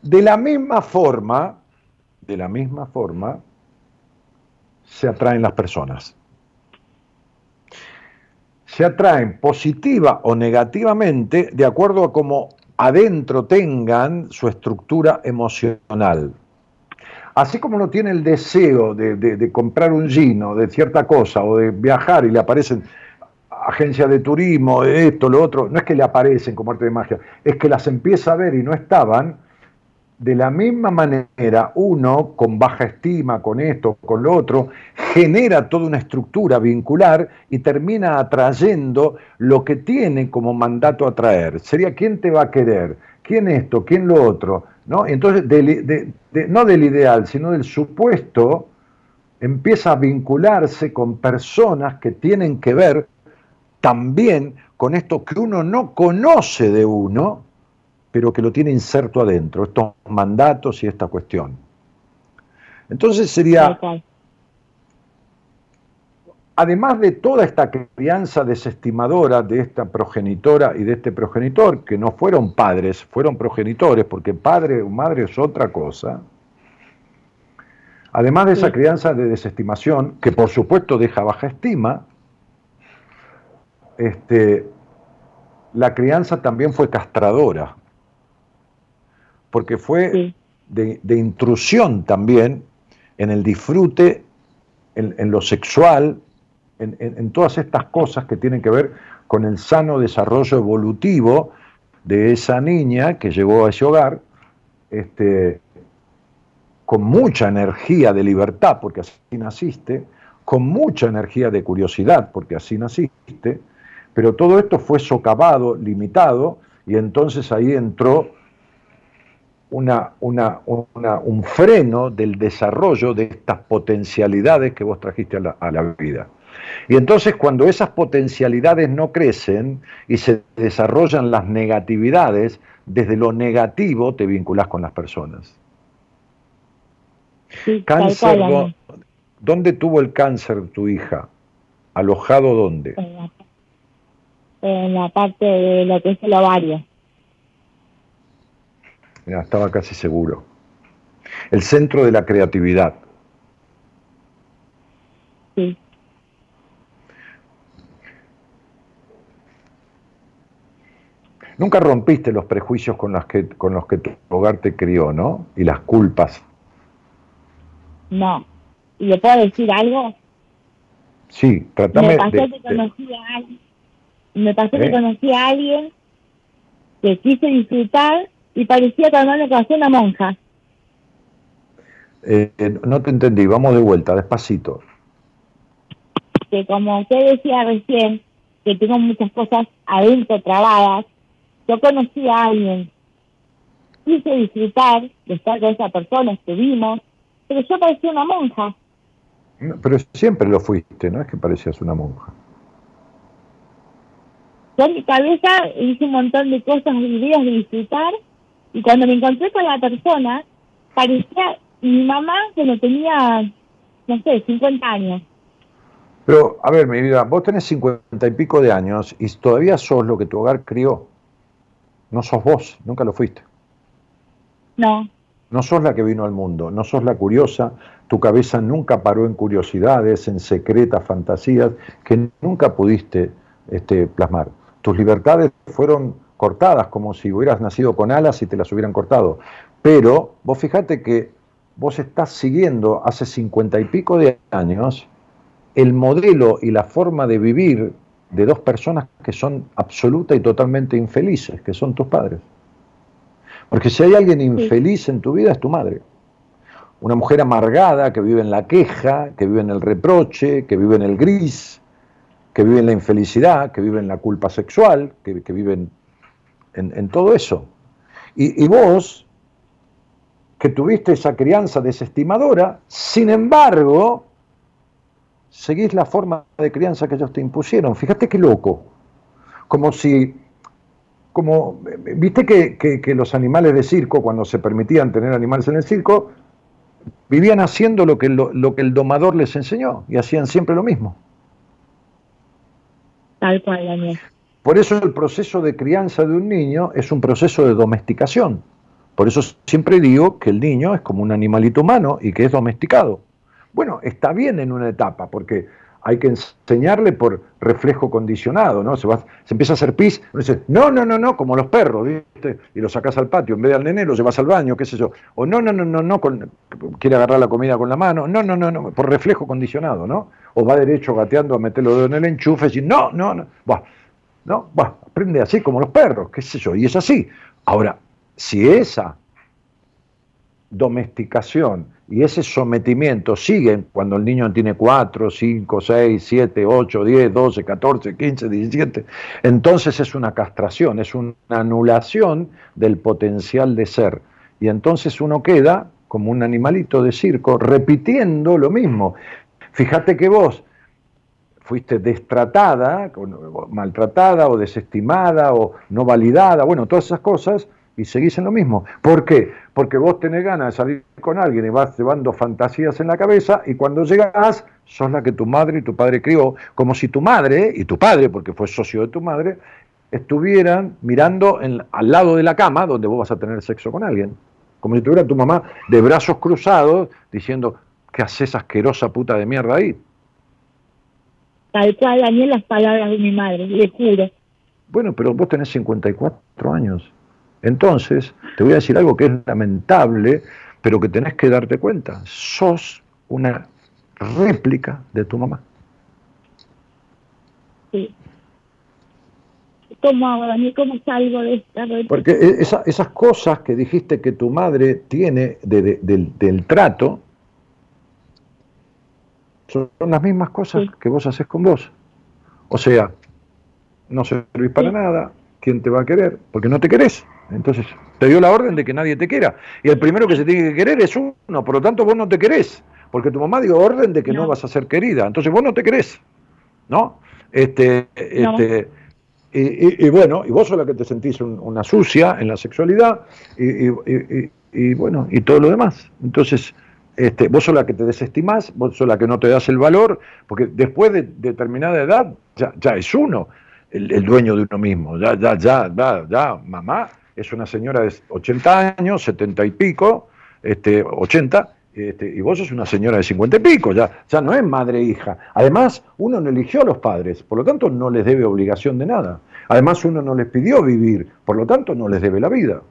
de la misma forma, de la misma forma, se atraen las personas. Se atraen positiva o negativamente de acuerdo a cómo adentro tengan su estructura emocional. Así como uno tiene el deseo de, comprar un gino de cierta cosa o de viajar y le aparecen agencias de turismo, esto, lo otro, no es que le aparecen como arte de magia, es que las empieza a ver y no estaban, de la misma manera uno con baja estima, con esto, con lo otro, genera toda una estructura vincular y termina atrayendo lo que tiene como mandato atraer. Sería quién te va a querer, quién esto, quién lo otro ¿no? Entonces, no del ideal, sino del supuesto, empieza a vincularse con personas que tienen que ver también con esto que uno no conoce de uno, pero que lo tiene inserto adentro, estos mandatos y esta cuestión. Entonces sería además de toda esta crianza desestimadora de esta progenitora y de este progenitor, que no fueron padres, fueron progenitores, porque padre o madre es otra cosa, además de esa crianza de desestimación, que por supuesto deja baja estima, este, la crianza también fue castradora, porque fue de, intrusión también en el disfrute, en lo sexual, en, todas estas cosas que tienen que ver con el sano desarrollo evolutivo de esa niña que llegó a ese hogar, este, con mucha energía de libertad, porque así naciste, con mucha energía de curiosidad, porque así naciste, pero todo esto fue socavado, limitado, Y entonces ahí entró una, una, un freno del desarrollo de estas potencialidades que vos trajiste a la, a la vida. Y entonces cuando esas potencialidades no crecen y se desarrollan las negatividades, desde lo negativo te vinculas con las personas. cáncer, ¿dónde tuvo el cáncer tu hija? ¿Alojado dónde? En la, parte de lo que es el ovario. Mira, estaba casi seguro. El centro de la creatividad. Sí. Nunca rompiste los prejuicios con los que, con los que tu hogar te crió, ¿no? Y las culpas. No. ¿Y le puedo decir algo? Sí, tratame me pasó que conocí a alguien, me pasó que ¿Eh? conocí a alguien que quise disfrutar y parecía que no le conocí una monja. Eh, eh, no te entendí, vamos de vuelta, despacito. Que como usted decía recién, que tengo muchas cosas adentro trabadas, yo conocí a alguien, quise disfrutar de estar con esa persona, estuvimos, pero yo parecía una monja. pero siempre lo fuiste, no es que parecías una monja. Yo en mi cabeza hice un montón de cosas, ideas de disfrutar, y cuando me encontré con la persona, parecía mi mamá que no tenía, no sé, 50 años. Pero, a ver, mi vida, vos tenés 50 y pico de años y todavía sos lo que tu hogar crió. No sos vos, nunca lo fuiste. No. No sos la que vino al mundo, no sos la curiosa, tu cabeza nunca paró en curiosidades, en secretas fantasías que nunca pudiste este, plasmar. Tus libertades fueron cortadas como si hubieras nacido con alas y te las hubieran cortado. Pero vos fijate que vos estás siguiendo hace cincuenta y pico de años el modelo y la forma de vivir de dos personas que son absoluta y totalmente infelices, que son tus padres. Porque si hay alguien infeliz en tu vida es tu madre. Una mujer amargada que vive en la queja, que vive en el reproche, que vive en el gris, que vive en la infelicidad, que vive en la culpa sexual, que, vive en, todo eso. y vos, que tuviste esa crianza desestimadora, sin embargo, seguís la forma de crianza que ellos te impusieron. Fíjate qué loco. Como si, como, viste que, los animales de circo, cuando se permitían tener animales en el circo, vivían haciendo lo que, lo, que el domador les enseñó y hacían siempre lo mismo. Tal cual, Daniel. Por eso el proceso de crianza de un niño es un proceso de domesticación. Por eso siempre digo que el niño es como un animalito humano y que es domesticado. Bueno, está bien en una etapa, porque hay que enseñarle por reflejo condicionado, ¿no? Se, va, se empieza a hacer pis, no, no, no, no, como los perros, ¿viste? Y lo sacas al patio, en vez de al nene lo llevas al baño, qué sé yo. O no, no, no, no, no, quiere agarrar la comida con la mano, no, no, no, no, por reflejo condicionado, ¿no? O va derecho gateando a meterlo en el enchufe y no, no, no, va, no, va, aprende así como los perros, qué sé yo, y es así. Ahora, si esa domesticación y ese sometimiento sigue cuando el niño tiene 4, 5, 6, 7, 8, 10, 12, 14, 15, 17. Entonces es una castración, es una anulación del potencial de ser. Y entonces uno queda como un animalito de circo repitiendo lo mismo. Fíjate que vos fuiste destratada, maltratada o desestimada o no validada, bueno, todas esas cosas y seguís en lo mismo. ¿Por qué? Porque vos tenés ganas de salir con alguien y vas llevando fantasías en la cabeza y cuando llegás sos la que tu madre y tu padre crió, como si tu madre y tu padre, porque fue socio de tu madre, estuvieran mirando al lado de la cama donde vos vas a tener sexo con alguien. Como si tuviera tu mamá de brazos cruzados diciendo, ¿qué haces asquerosa puta de mierda ahí? Tal cual, Daniel, las palabras de mi madre, le juro. Bueno, pero vos tenés 54 años. Entonces, te voy a decir algo que es lamentable, pero que tenés que darte cuenta. Sos una réplica de tu mamá. Sí. ¿Cómo hago, Daniel? ¿Cómo salgo de esta réplica? Porque e, esas cosas que dijiste que tu madre tiene del, trato son las mismas cosas que vos haces con vos. O sea, no servís para nada, ¿quién te va a querer? Porque no te querés. Entonces, te dio la orden de que nadie te quiera. Y el primero que se tiene que querer es uno, por lo tanto vos no te querés. Porque tu mamá dio orden de que no, vas a ser querida. Entonces vos no te querés. ¿No? Este, este, y, bueno, y vos sos la que te sentís una sucia en la sexualidad y, bueno, y todo lo demás. Entonces, este, vos sos la que te desestimás, vos sos la que no te das el valor, porque después de determinada edad ya, ya es uno el, dueño de uno mismo. Ya, ya, ya, ya, ya, mamá es una señora de 80 años, 70 y pico, este, 80, este, y vos sos una señora de 50 y pico, ya, ya no es madre e hija. Además, uno no eligió a los padres, por lo tanto no les debe obligación de nada. Además, uno no les pidió vivir, por lo tanto no les debe la vida.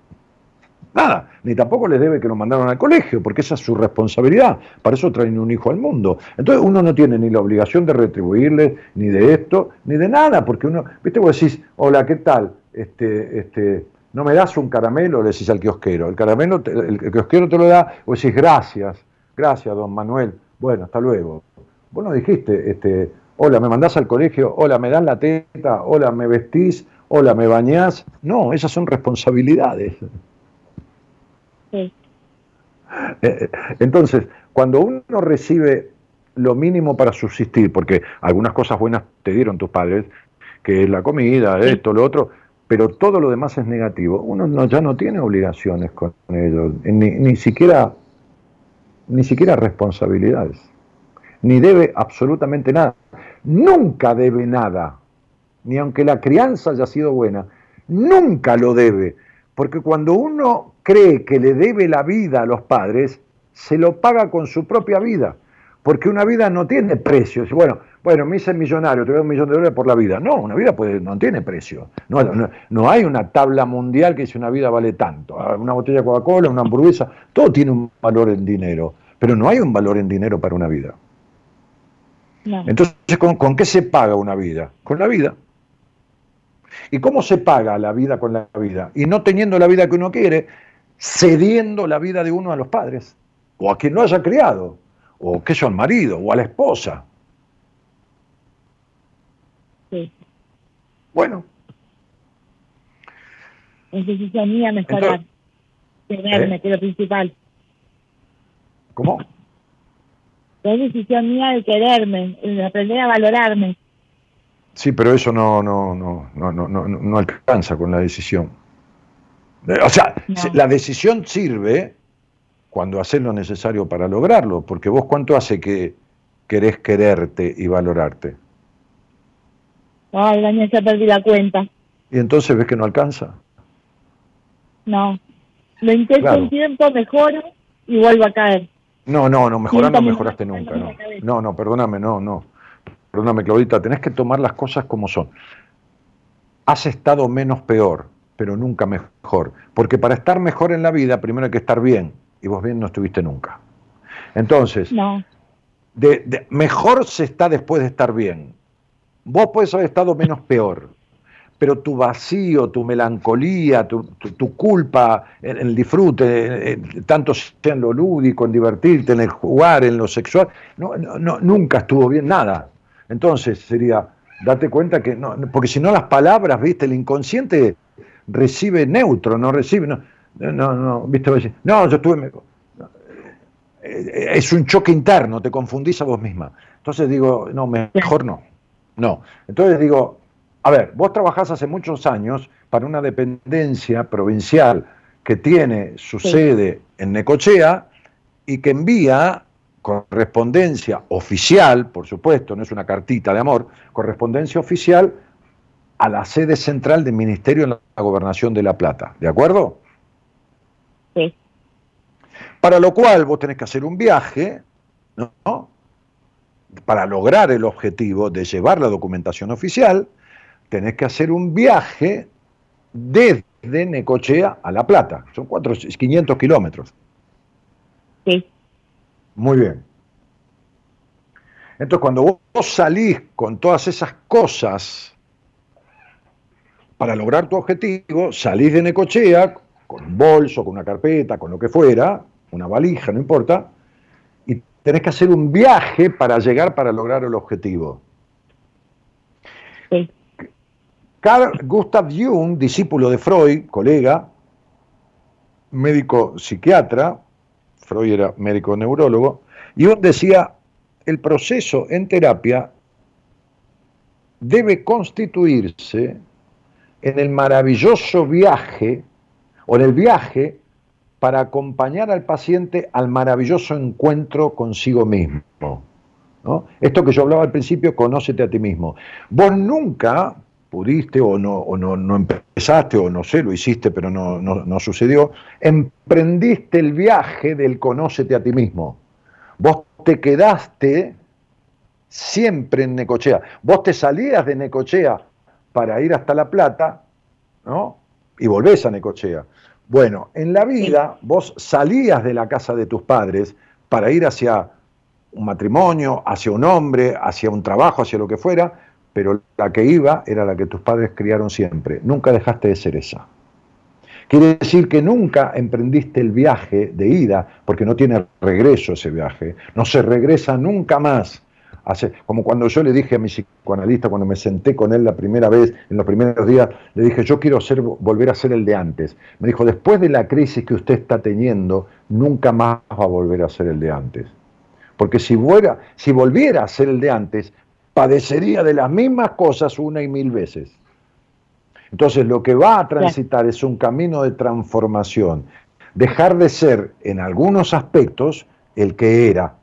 Nada, ni tampoco les debe que lo mandaron al colegio, porque esa es su responsabilidad. Para eso traen un hijo al mundo. Entonces uno no tiene ni la obligación de retribuirle, ni de esto, ni de nada, porque uno, viste, vos decís, hola, ¿qué tal? Este, este, no me das un caramelo, le decís al kiosquero. El caramelo, el, kiosquero te lo da, vos decís, gracias, gracias, don Manuel. Bueno, hasta luego. Vos no dijiste, este, hola, me mandás al colegio, hola, me das la teta, hola, me vestís, hola, me bañás. No, esas son responsabilidades. Eh, entonces, cuando uno recibe lo mínimo para subsistir, porque algunas cosas buenas te dieron tus padres, que es la comida, esto, lo otro, pero todo lo demás es negativo, uno no, ya no tiene obligaciones con ellos, ni, ni, siquiera, ni siquiera responsabilidades, ni debe absolutamente nada. Nunca debe nada, ni aunque la crianza haya sido buena, nunca lo debe, porque cuando uno cree que le debe la vida a los padres, se lo paga con su propia vida, porque una vida no tiene precio. Bueno, bueno, me hice millonario, te doy un millón de dólares por la vida. No, una vida puede, no tiene precio. No, no, hay una tabla mundial que dice una vida vale tanto. Ah, una botella de Coca-Cola, una hamburguesa, todo tiene un valor en dinero, pero no hay un valor en dinero para una vida. Entonces, ¿con qué se paga una vida? Con la vida. ¿Y cómo se paga la vida con la vida? Y no teniendo la vida que uno quiere, cediendo la vida de uno a los padres, o a quien lo haya criado, o que sea al marido, o a la esposa. Sí. Bueno. Es decisión mía mejorar, quererme, ¿eh? que es lo principal. ¿Cómo? Es decisión mía de quererme, de aprender a valorarme. Sí, pero eso no, no, no, no, no, no, no alcanza con la decisión. O sea, la decisión sirve cuando haces lo necesario para lograrlo, porque vos cuánto hace que querés quererte y valorarte. Ay, Daniel, se perdí la cuenta. ¿Y entonces ves que no alcanza? No. Lo intento un tiempo, mejoro y vuelvo a caer. No, no, no, mejorar no mejoraste nunca, no. No, no, perdóname, no, no. Perdóname, Claudita, tenés que tomar las cosas como son. Has estado menos peor pero nunca mejor. Porque para estar mejor en la vida, primero hay que estar bien, y vos bien no estuviste nunca. Entonces, de, mejor se está después de estar bien. Vos puedes haber estado menos peor, pero tu vacío, tu melancolía, tu, culpa en, el disfrute, tanto sea en lo lúdico, en divertirte, en el jugar, en lo sexual, no, no, nunca estuvo bien nada. Entonces sería, date cuenta que no, porque si no las palabras, viste, el inconsciente recibe neutro, no recibe, no, no, no, viste, no, yo estuve, es un choque interno, te confundís a vos misma. Entonces digo, no, mejor no, no. Entonces digo, a ver, vos trabajás hace muchos años para una dependencia provincial que tiene su sede en Necochea y que envía correspondencia oficial, por supuesto, no es una cartita de amor, correspondencia oficial a la sede central del Ministerio de la Gobernación de La Plata. ¿De acuerdo? Sí. Para lo cual vos tenés que hacer un viaje, ¿no? Para lograr el objetivo de llevar la documentación oficial, tenés que hacer un viaje desde Necochea a La Plata. Son 500 kilómetros. Sí. Muy bien. Entonces, cuando vos salís con todas esas cosas para lograr tu objetivo, salís de Necochea con un bolso, con una carpeta, con lo que fuera, una valija, no importa, y tenés que hacer un viaje para llegar para lograr el objetivo. Sí. Carl Gustav Jung, discípulo de Freud, colega, médico psiquiatra, Freud era médico neurólogo, Jung decía, el proceso en terapia debe constituirse en el maravilloso viaje o en el viaje para acompañar al paciente al maravilloso encuentro consigo mismo. Esto que yo hablaba al principio, conócete a ti mismo. Vos nunca pudiste o no, o no, no empezaste o no sé, lo hiciste pero no, no, sucedió, emprendiste el viaje del conócete a ti mismo. Vos te quedaste siempre en Necochea. Vos te salías de Necochea para ir hasta La Plata, ¿no? Y volvés a Necochea. Bueno, en la vida vos salías de la casa de tus padres para ir hacia un matrimonio, hacia un hombre, hacia un trabajo, hacia lo que fuera, pero la que iba era la que tus padres criaron siempre. Nunca dejaste de ser esa. Quiere decir que nunca emprendiste el viaje de ida, porque no tiene regreso ese viaje. No se regresa nunca más. Hace, como cuando yo le dije a mi psicoanalista, cuando me senté con él la primera vez, en los primeros días, le dije, yo quiero ser, volver a ser el de antes. Me dijo, después de la crisis que usted está teniendo, nunca más va a volver a ser el de antes. Porque si, si volviera a ser el de antes, padecería de las mismas cosas una y mil veces. Entonces lo que va a transitar es un camino de transformación, dejar de ser en algunos aspectos el que era.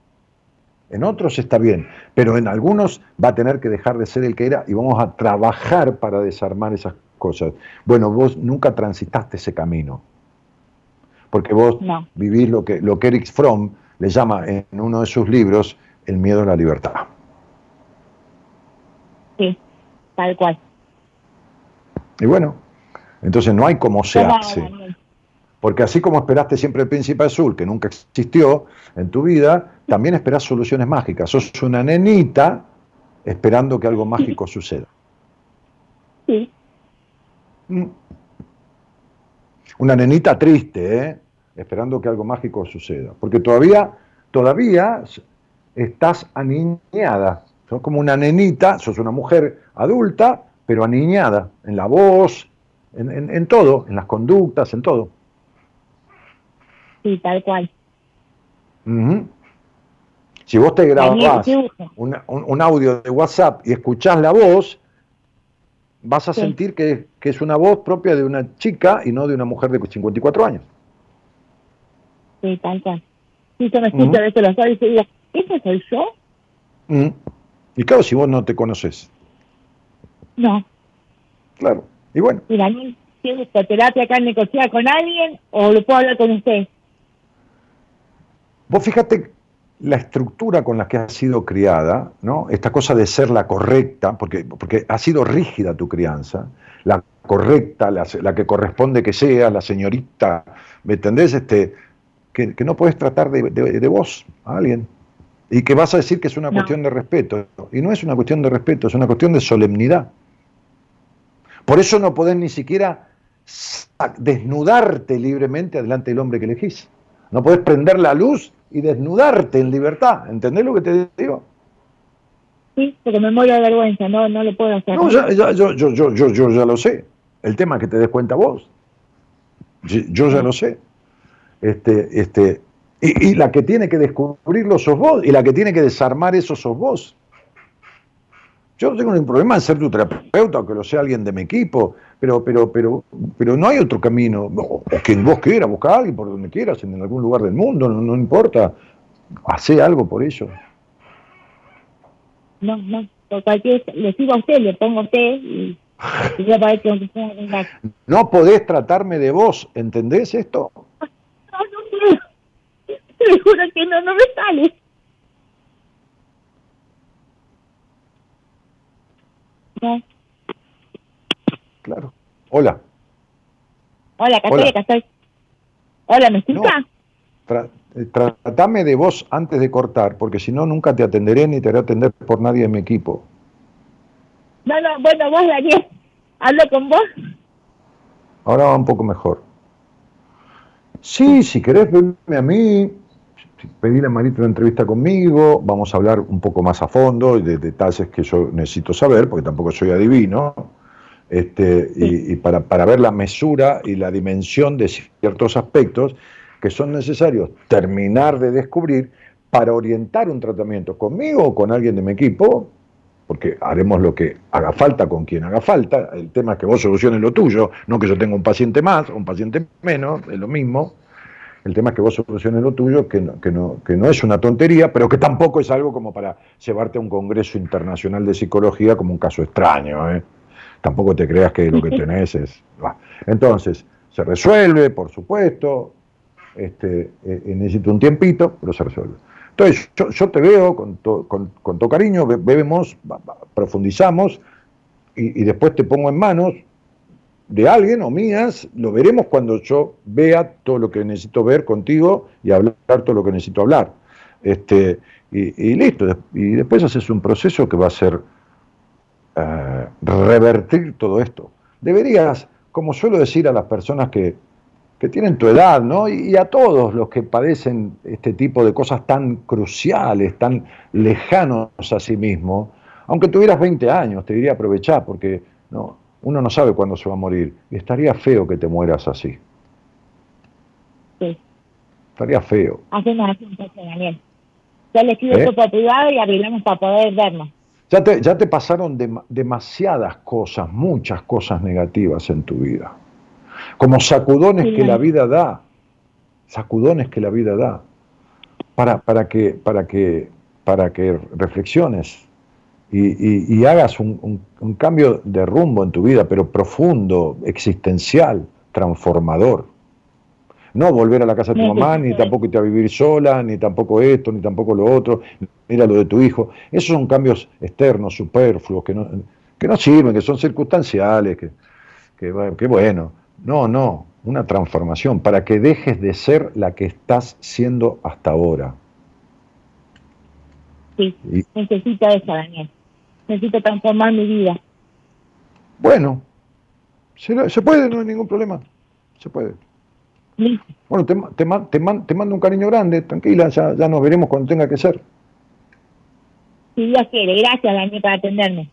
En otros está bien, pero en algunos va a tener que dejar de ser el que era y vamos a trabajar para desarmar esas cosas. Bueno, vos nunca transitaste ese camino, porque vos vivís lo que, lo que Eric Fromm le llama en uno de sus libros el miedo a la libertad. Sí, tal cual. Y bueno, entonces no hay cómo se hace. Porque así como esperaste siempre el príncipe azul, que nunca existió en tu vida, también esperás soluciones mágicas. Sos una nenita esperando que algo mágico suceda. Sí. Mm. Una nenita triste, ¿eh? esperando que algo mágico suceda. Porque todavía, todavía estás aniñada Sos como una nenita, sos una mujer adulta, pero aniñada, en la voz, en, todo, en las conductas, en todo. Sí, tal cual. Si vos te grabás un, audio de WhatsApp y escuchás la voz, vas a sentir que, es una voz propia de una chica y no de una mujer de 54 años. Sí, tal cual. Sí, yo me escucho uh -huh. a veces y digo, ¿ese soy yo? Y claro, si vos no te conoces. No. Claro. Y bueno. ¿Y Daniel tiene terapia acá en Necochea con alguien o lo puedo hablar con usted? Vos fíjate la estructura con la que has sido criada, ¿no? Esta cosa de ser la correcta, porque, porque ha sido rígida tu crianza, la correcta, la, que corresponde que sea, la señorita, ¿me entendés? Este, que, no puedes tratar de, de vos a alguien y que vas a decir que es una cuestión de respeto. Y no es una cuestión de respeto, es una cuestión de solemnidad. Por eso no podés ni siquiera desnudarte libremente delante del hombre que elegís. No podés prender la luz y desnudarte en libertad. ¿Entendés lo que te digo? Sí, porque me muero de vergüenza, no, no lo puedo hacer. No, ya, yo, yo, yo, yo, yo ya lo sé. El tema es que te des cuenta vos. Yo, ya lo sé. Este, este, y, la que tiene que descubrirlo sos vos, y la que tiene que desarmar eso sos vos. Yo no tengo ningún problema en ser tu terapeuta o que lo sea alguien de mi equipo, pero, pero, pero, pero no hay otro camino. O, quien vos quieras, busca a alguien por donde quieras, en algún lugar del mundo, no, importa. Hacé algo por eso. No, no, le sigo a usted, le pongo a usted y, No podés tratarme de vos, ¿entendés esto? No, no te juro que no, no me sale. No. Claro. Hola. Hola, acá estoy, acá estoy. Hola, ¿me escucha? Eh, tratame de vos antes de cortar, porque si no, nunca te atenderé ni te haré atender por nadie en mi equipo. No, no, bueno, vos, Daniel, hablo con vos. Ahora va un poco mejor. Sí, si querés verme a mí, pedirle a Marita una entrevista conmigo, vamos a hablar un poco más a fondo de detalles que yo necesito saber, porque tampoco soy adivino. Este, y, para, para, ver la mesura y la dimensión de ciertos aspectos que son necesarios terminar de descubrir para orientar un tratamiento conmigo o con alguien de mi equipo, porque haremos lo que haga falta con quien haga falta, el tema es que vos soluciones lo tuyo, no que yo tenga un paciente más o un paciente menos, es lo mismo, el tema es que vos soluciones lo tuyo, que no, que, no, que no es una tontería, pero que tampoco es algo como para llevarte a un congreso internacional de psicología como un caso extraño. ¿eh? Tampoco te creas que lo que (laughs) tenés es... Entonces, se resuelve, por supuesto, este, eh, necesito un tiempito, pero se resuelve. Entonces, yo, te veo con, con, con todo cariño, bebemos, profundizamos y, y, después te pongo en manos de alguien o mías, lo veremos cuando yo vea todo lo que necesito ver contigo y hablar todo lo que necesito hablar. Este, y, listo, y después haces un proceso que va a ser eh, revertir todo esto. Deberías, como suelo decir a las personas que, que tienen tu edad, ¿no? Y, a todos los que padecen este tipo de cosas tan cruciales, tan lejanos a sí mismo, aunque tuvieras 20 años, te diría aprovechar, porque no, uno no sabe cuándo se va a morir. Y estaría feo que te mueras así. Sí. Estaría feo. Hacemos así un Daniel. Ya le escribo ¿Eh? por privado y arreglamos para poder vernos. Ya te, ya te pasaron demasiadas cosas, muchas cosas negativas en tu vida. Como sacudones que la vida da. Sacudones que la vida da. Para, para, que, para, que, para que reflexiones y, hagas un, cambio de rumbo en tu vida, pero profundo, existencial, transformador. No volver a la casa de tu mamá, ni tampoco irte a vivir sola, ni tampoco esto, ni tampoco lo otro, mira lo de tu hijo. Esos son cambios externos, superfluos, que no, que no sirven, que son circunstanciales, que, que, bueno. No, no, una transformación para que dejes de ser la que estás siendo hasta ahora. Sí, necesito eso, Daniel necesito transformar mi vida. Bueno, se, puede, no hay ningún problema. Se puede. Bueno, te, te, te, te, mando un cariño grande, tranquila, ya, ya nos veremos cuando tenga que ser. Si Dios quiere, gracias Dani por atenderme.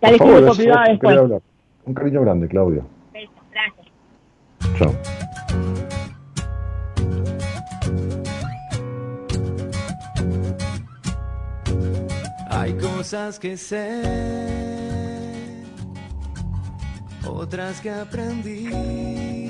Ya por privado después. Un cariño grande, Claudia. Gracias. Chao. Hay cosas que sé, otras que aprendí.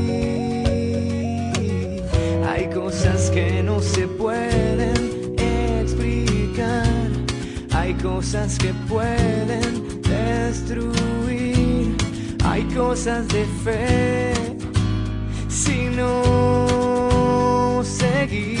cosas que no se pueden explicar, hay cosas que pueden destruir, hay cosas de fe si no seguir.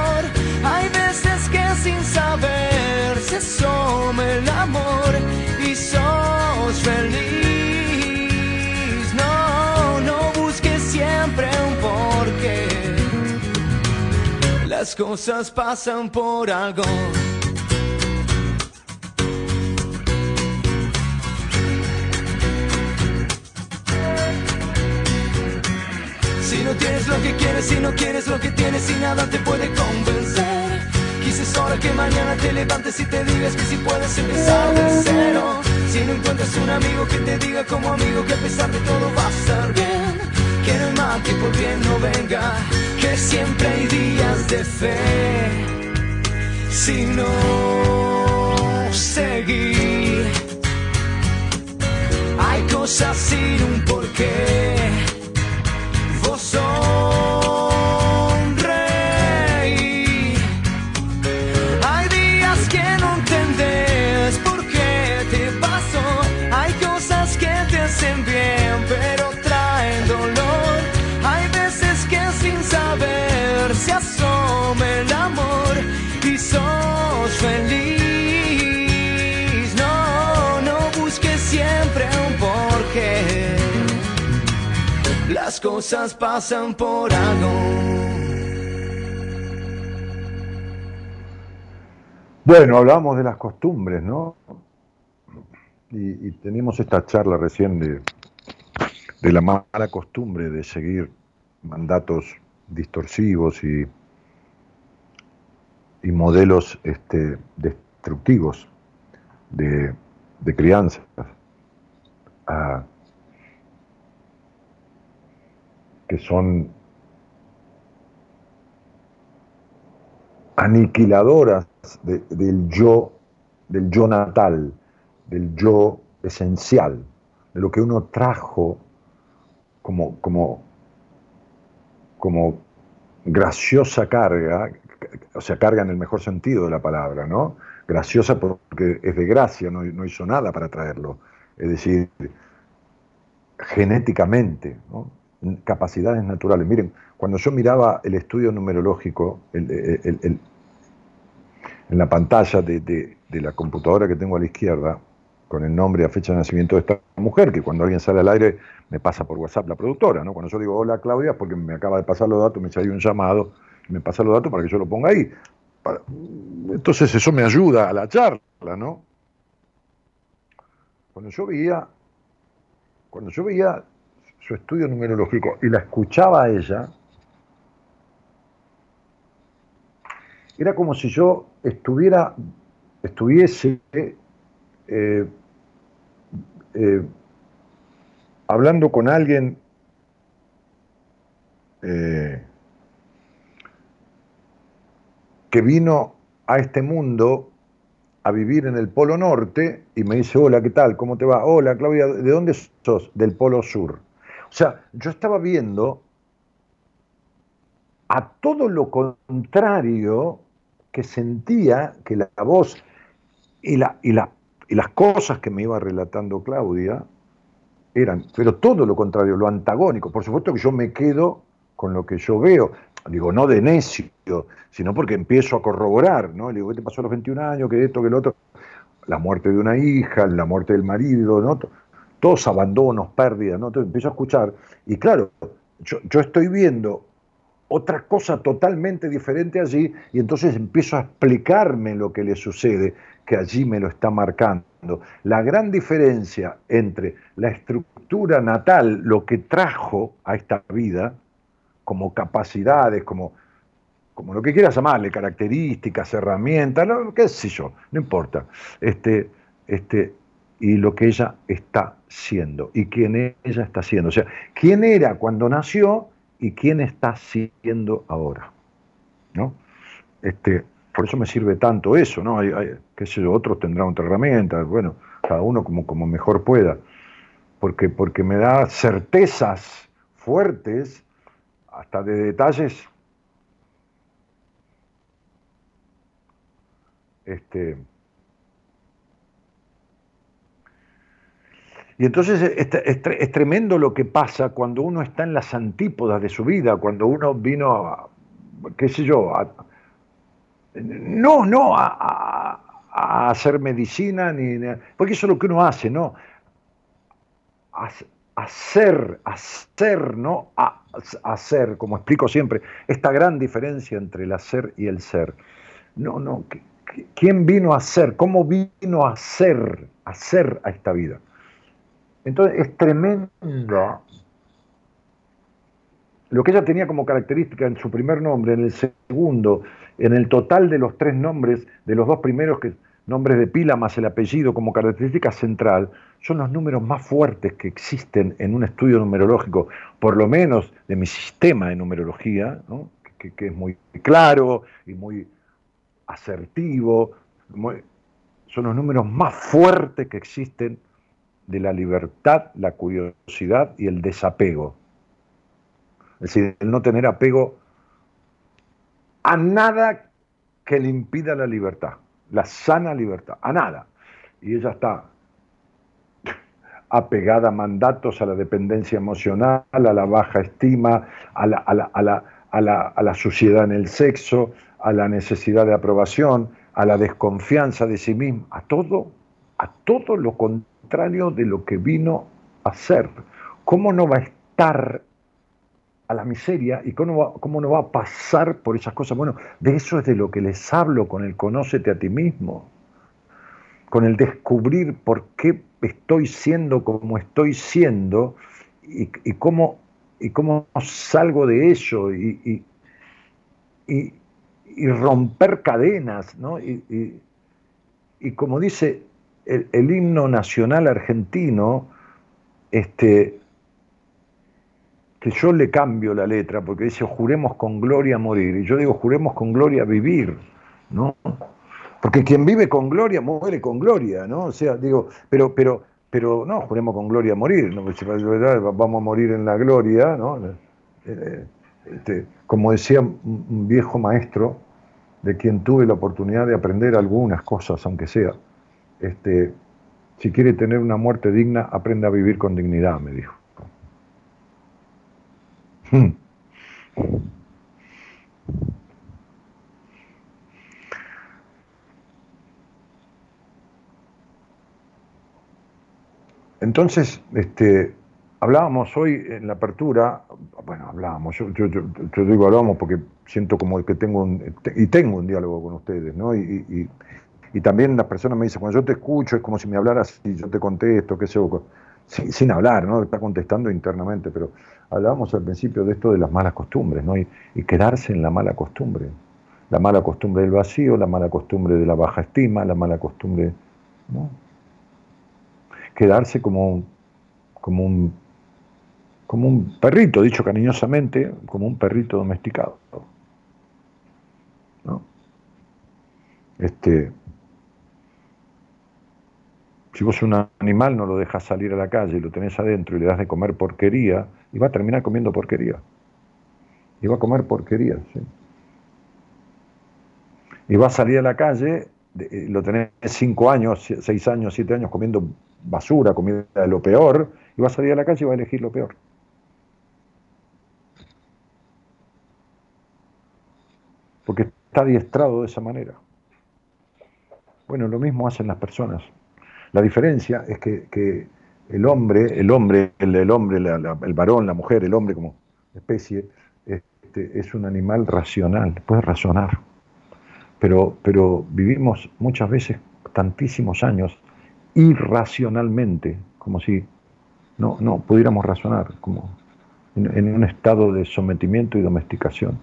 se asoma el amor y sos feliz. No, no busques siempre un porqué. Las cosas pasan por algo. Si no tienes lo que quieres, si no quieres lo que tienes, y nada te puede convencer. Que mañana te levantes y te digas que si puedes empezar de cero. Si no encuentras un amigo que te diga como amigo que a pesar de todo va a estar bien. Que no hay mal que por bien no venga, que siempre hay días de fe. Si no seguir, hay cosas sin un porqué. Sos feliz. No, no busques siempre un porqué. Las cosas pasan por algo. Bueno, hablábamos de las costumbres, ¿no? Y, y teníamos esta charla recién de, de la mala costumbre de seguir mandatos distorsivos y, y modelos este, destructivos de, de crianza. Ah, que son aniquiladoras de- del yo, del yo natal, del yo esencial, de lo que uno trajo como, como, como graciosa carga, o sea, carga en el mejor sentido de la palabra, ¿no? Graciosa porque es de gracia, no, hizo nada para traerlo. Es decir, genéticamente, ¿no? capacidades naturales. Miren, cuando yo miraba el estudio numerológico el- en la pantalla de, de- la computadora que tengo a la izquierda, con el nombre y la fecha de nacimiento de esta mujer, que cuando alguien sale al aire me pasa por WhatsApp la productora, ¿no? Cuando yo digo hola Claudia, porque me acaba de pasar los datos, me salió un llamado, me pasa los datos para que yo lo ponga ahí. Entonces eso me ayuda a la charla, ¿no? Cuando yo veía, cuando yo veía su estudio numerológico y la escuchaba a ella, era como si yo estuviera, estuviese eh, eh, hablando con alguien eh, que vino a este mundo a vivir en el Polo Norte y me dice, hola, ¿qué tal? ¿Cómo te va? Hola, Claudia, ¿de dónde sos? Del Polo Sur. O sea, yo estaba viendo a todo lo contrario que sentía que la voz y, la, y, la, y las cosas que me iba relatando Claudia eran, pero todo lo contrario, lo antagónico. Por supuesto que yo me quedo con lo que yo veo, digo, no de necio, sino porque empiezo a corroborar, ¿no? Le digo, ¿qué te pasó a los 21 años? Que esto, que lo otro. La muerte de una hija, la muerte del marido, ¿no? Todos abandonos, pérdidas, ¿no? Empiezo a escuchar, y claro, yo, yo estoy viendo otra cosa totalmente diferente allí, y entonces empiezo a explicarme lo que le sucede, que allí me lo está marcando. La gran diferencia entre la estructura natal, lo que trajo a esta vida, como capacidades, como, como lo que quieras llamarle, características, herramientas, lo, qué sé yo, no importa. Este, este, y lo que ella está siendo, y quién ella está siendo. O sea, quién era cuando nació y quién está siendo ahora. ¿no? Este, por eso me sirve tanto eso, ¿no? Hay, qué sé yo, otros tendrán otra herramienta, bueno, cada uno como, como mejor pueda, porque, porque me da certezas fuertes, hasta de detalles este, Y entonces es, es, tremendo lo que pasa cuando uno está en las antípodas de su vida, cuando uno vino a, qué sé yo, no, no a, a, a, hacer medicina, ni, porque eso es lo que uno hace, ¿no? Hacer, hacer, ¿no? A, hacer, como explico siempre, esta gran diferencia entre el hacer y el ser. No, no, ¿quién vino a ser? ¿Cómo vino a ser, a ser a esta vida? Entonces es tremendo lo que ella tenía como característica en su primer nombre, en el segundo, en el total de los tres nombres, de los dos primeros que, nombres de pila más el apellido como característica central, son los números más fuertes que existen en un estudio numerológico, por lo menos de mi sistema de numerología, que, es muy claro y muy asertivo, son los números más fuertes que existen de la libertad, la curiosidad y el desapego. Es decir, el no tener apego a nada que le impida la libertad, la sana libertad, a nada. Y ella está (laughs) apegada a mandatos, a la dependencia emocional, a la baja estima, a la, a la, suciedad en el sexo, a la necesidad de aprobación, a la desconfianza de sí misma, a todo, a todo lo contrario de lo que vino a ser. ¿Cómo no va a estar a la miseria y cómo, cómo no va a pasar por esas cosas. Bueno, de eso es de lo que les hablo con el conócete a ti mismo, con el descubrir por qué estoy siendo como estoy siendo y, cómo, y cómo salgo de eso y, y, romper cadenas, ¿no? Y, como dice el, el, himno nacional argentino, este, que yo le cambio la letra, porque dice juremos con gloria morir, y yo digo juremos con gloria vivir, ¿no? Porque quien vive con gloria muere con gloria, ¿no? O sea, digo, pero, pero, pero no, juremos con gloria morir, ¿no? vamos a morir en la gloria, ¿no? Eh, este, como decía un viejo maestro, de quien tuve la oportunidad de aprender algunas cosas, aunque sea, este, si quiere tener una muerte digna, aprenda a vivir con dignidad, me dijo. Hmm. Entonces, este, hablábamos hoy en la apertura, bueno, hablábamos, yo, digo hablábamos porque siento como que tengo un, y tengo un diálogo con ustedes, ¿no? Y, también las personas me dicen, cuando yo te escucho es como si me hablaras y yo te contesto, qué sé yo, sin, hablar, ¿no? Está contestando internamente, pero hablábamos al principio de esto de las malas costumbres, ¿no? Y, quedarse en la mala costumbre. La mala costumbre del vacío, la mala costumbre de la baja estima, la mala costumbre. ¿no? Quedarse como, como, un, como un perrito, dicho cariñosamente, como un perrito domesticado. ¿no? Este, si vos un animal no lo dejas salir a la calle y lo tenés adentro y le das de comer porquería, y va a terminar comiendo porquería. Y va a comer porquería, ¿sí? Y va a salir a la calle, eh, lo tenés cinco años, seis años, siete años comiendo basura, comida de lo peor, y va a salir a la calle y va a elegir lo peor. Porque está adiestrado de esa manera. Bueno, lo mismo hacen las personas. La diferencia es que el hombre, el hombre, el, hombre, el varón, la mujer, el hombre como especie, este, es un animal racional, puede razonar. Pero, pero vivimos muchas veces tantísimos años irracionalmente, como si no, no pudiéramos razonar, como en, un estado de sometimiento y domesticación.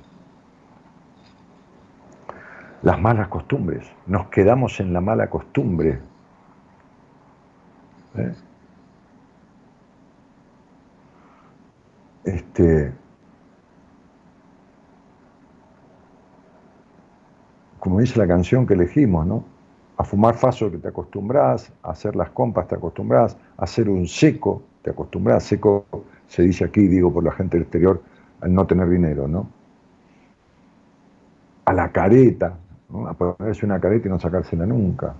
Las malas costumbres, nos quedamos en la mala costumbre. Este, como dice la canción que elegimos, ¿no? A fumar faso que te acostumbras, a hacer las compas te acostumbras, a hacer un seco te acostumbras, seco se dice aquí, digo por la gente del exterior, al no tener dinero, ¿no? A la careta, a ponerse una careta y no sacársela nunca.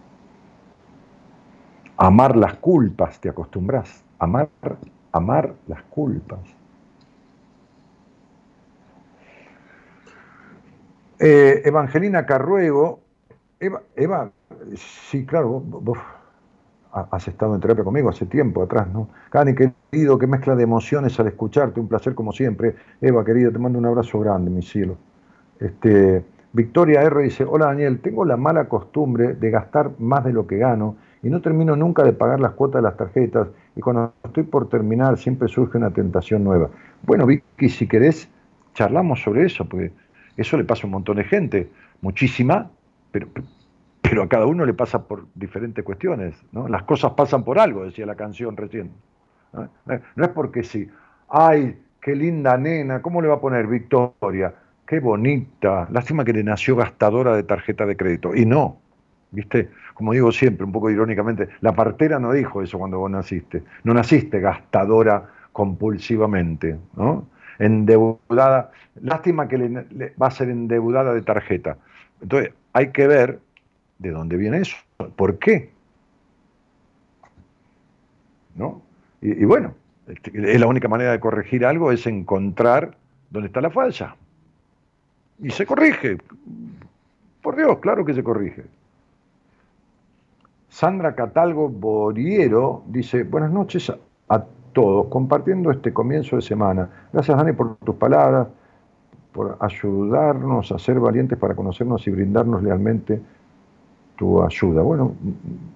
Amar las culpas te acostumbras, amar, amar las culpas. Eh, Evangelina Carruego, Eva, Eva, sí, claro, has estado en terapia conmigo hace tiempo atrás, ¿no? Cani, querido, qué mezcla de emociones al escucharte, un placer como siempre. Eva, querida, te mando un abrazo grande, mi cielo. Este, Victoria R dice, hola Daniel, tengo la mala costumbre de gastar más de lo que gano y no termino nunca de pagar las cuotas de las tarjetas y cuando estoy por terminar siempre surge una tentación nueva. Bueno, Vicky, si querés, charlamos sobre eso, porque eso le pasa a un montón de gente, muchísima, pero, pero a cada uno le pasa por diferentes cuestiones. ¿no? Las cosas pasan por algo, decía la canción recién. ¿no? no es porque sí, ay, qué linda nena, ¿cómo le va a poner Victoria? Qué bonita, lástima que le nació gastadora de tarjeta de crédito. Y no, ¿viste? Como digo siempre, un poco irónicamente, la partera no dijo eso cuando vos naciste. No naciste gastadora compulsivamente, ¿no? Endeudada. Lástima que le, va a ser endeudada de tarjeta. Entonces, hay que ver de dónde viene eso, por qué. ¿No? Y, y bueno, este, es la única manera de corregir algo es encontrar dónde está la falla. Y se corrige. Por Dios, claro que se corrige. Sandra Catalgo Boriero dice, buenas noches a, todos, compartiendo este comienzo de semana. Gracias Dani por tus palabras, por ayudarnos a ser valientes para conocernos y brindarnos lealmente tu ayuda. Bueno,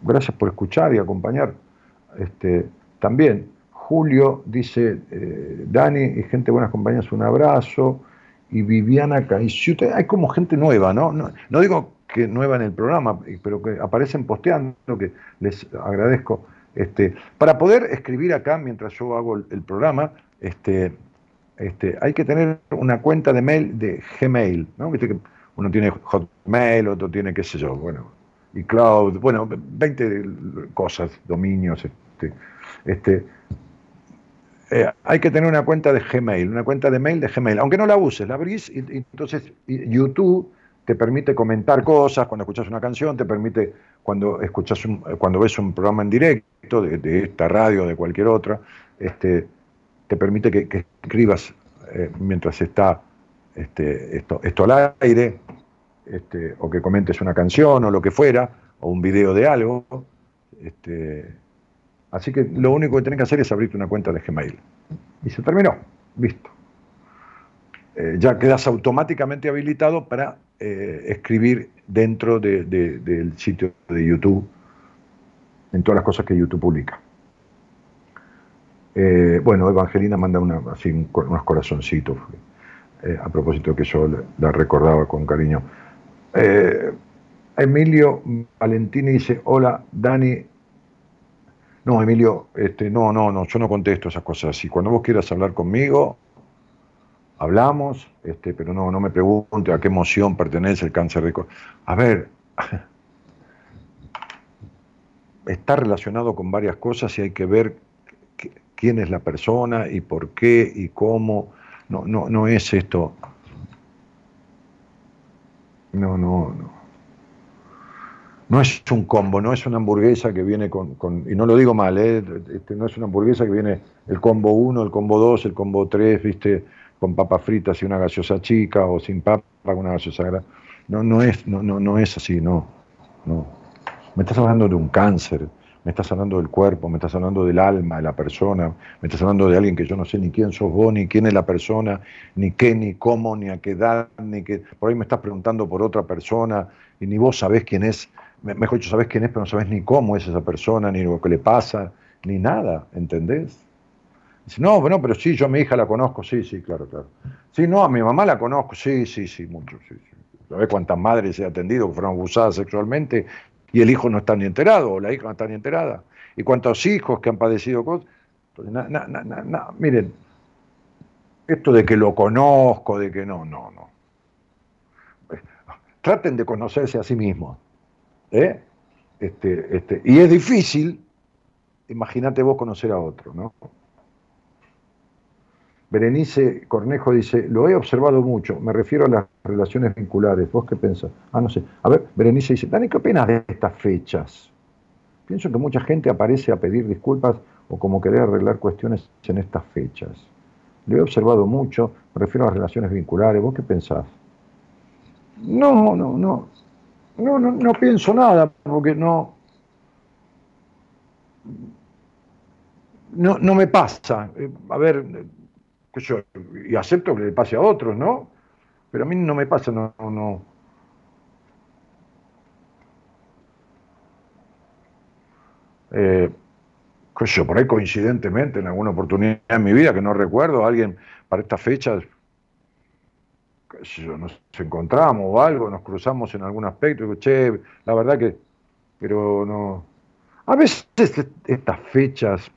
gracias por escuchar y acompañar. Este, también, Julio dice, eh, Dani y gente buenas compañías, un abrazo. Y Viviana Caiciute, hay como gente nueva, ¿no? No, no digo que nueva en el programa, pero que aparecen posteando, que les agradezco. Este, para poder escribir acá mientras yo hago el, programa, este, este, hay que tener una cuenta de mail de Gmail, ¿no? Viste que uno tiene Hotmail, otro tiene qué sé yo, bueno, y cloud, bueno, 20 cosas, dominios, este, este, eh, hay que tener una cuenta de Gmail, una cuenta de mail de Gmail, aunque no la uses, la abrís y, y entonces YouTube te permite comentar cosas cuando escuchas una canción, te permite cuando escuchas cuando ves un programa en directo de, esta radio o de cualquier otra, este, te permite que, escribas eh, mientras está este, esto, esto al aire, este, o que comentes una canción o lo que fuera, o un video de algo. Este, así que lo único que tenés que hacer es abrirte una cuenta de Gmail. Y se terminó, listo. Eh, ya quedas automáticamente habilitado para eh, escribir dentro del sitio de YouTube, en todas las cosas que YouTube publica. Eh, bueno, Evangelina manda unos corazoncitos, a propósito que yo la recordaba con cariño. Emilio Valentini dice, hola Dani. No, Emilio, este, no, no, no, yo no contesto esas cosas así. Cuando vos quieras hablar conmigo, hablamos, este, pero no, no me pregunte a qué emoción pertenece el cáncer de A ver, (laughs) está relacionado con varias cosas y hay que ver quién es la persona y por qué y cómo. No, no, no es esto. No, no, no. No es un combo, no es una hamburguesa que viene con, y no lo digo mal, ¿eh? este, no es una hamburguesa que viene el combo 1, el combo 2, el combo 3, viste, con papas fritas y una gaseosa chica o sin papa con una gaseosa grande. No, no, es, no, no, no es así, no, no. Me estás hablando de un cáncer, me estás hablando del cuerpo, me estás hablando del alma de la persona, me estás hablando de alguien que yo no sé ni quién sos vos, ni quién es la persona, ni qué, ni cómo, ni a qué edad, ni qué. Por ahí me estás preguntando por otra persona y ni vos sabés quién es, mejor dicho, sabés quién es, pero no sabés ni cómo es esa persona, ni lo que le pasa, ni nada, ¿entendés? Dice, no, bueno, pero sí, yo a mi hija la conozco, sí, sí, claro, claro. Sí, no, a mi mamá la conozco, sí, sí, sí, mucho, sí, sí. ¿Sabes cuántas madres he atendido que fueron abusadas sexualmente y el hijo no está ni enterado o la hija no está ni enterada? ¿Y cuántos hijos que han padecido cosas? miren, esto de que lo conozco, de que no, no, no. Traten de conocerse a sí mismos. ¿eh? Este, este, y es difícil, imagínate vos conocer a otro, ¿no? Berenice Cornejo dice, lo he observado mucho, me refiero a las relaciones vinculares. ¿Vos qué pensás? Ah, no sé. A ver, Berenice dice, Dani, ¿qué opinas de estas fechas? Pienso que mucha gente aparece a pedir disculpas o como querer arreglar cuestiones en estas fechas. Lo he observado mucho, me refiero a las relaciones vinculares. ¿Vos qué pensás? No, no, no. No, no, no pienso nada, porque no. no, no me pasa. Eh, a ver, yo, y acepto que le pase a otros, ¿no? Pero a mí no me pasa, no, no. Eh, yo, por ahí coincidentemente, en alguna oportunidad en mi vida que no recuerdo, alguien para estas fechas, nos encontramos o algo, nos cruzamos en algún aspecto, y digo, che, la verdad que, pero no. A veces estas fechas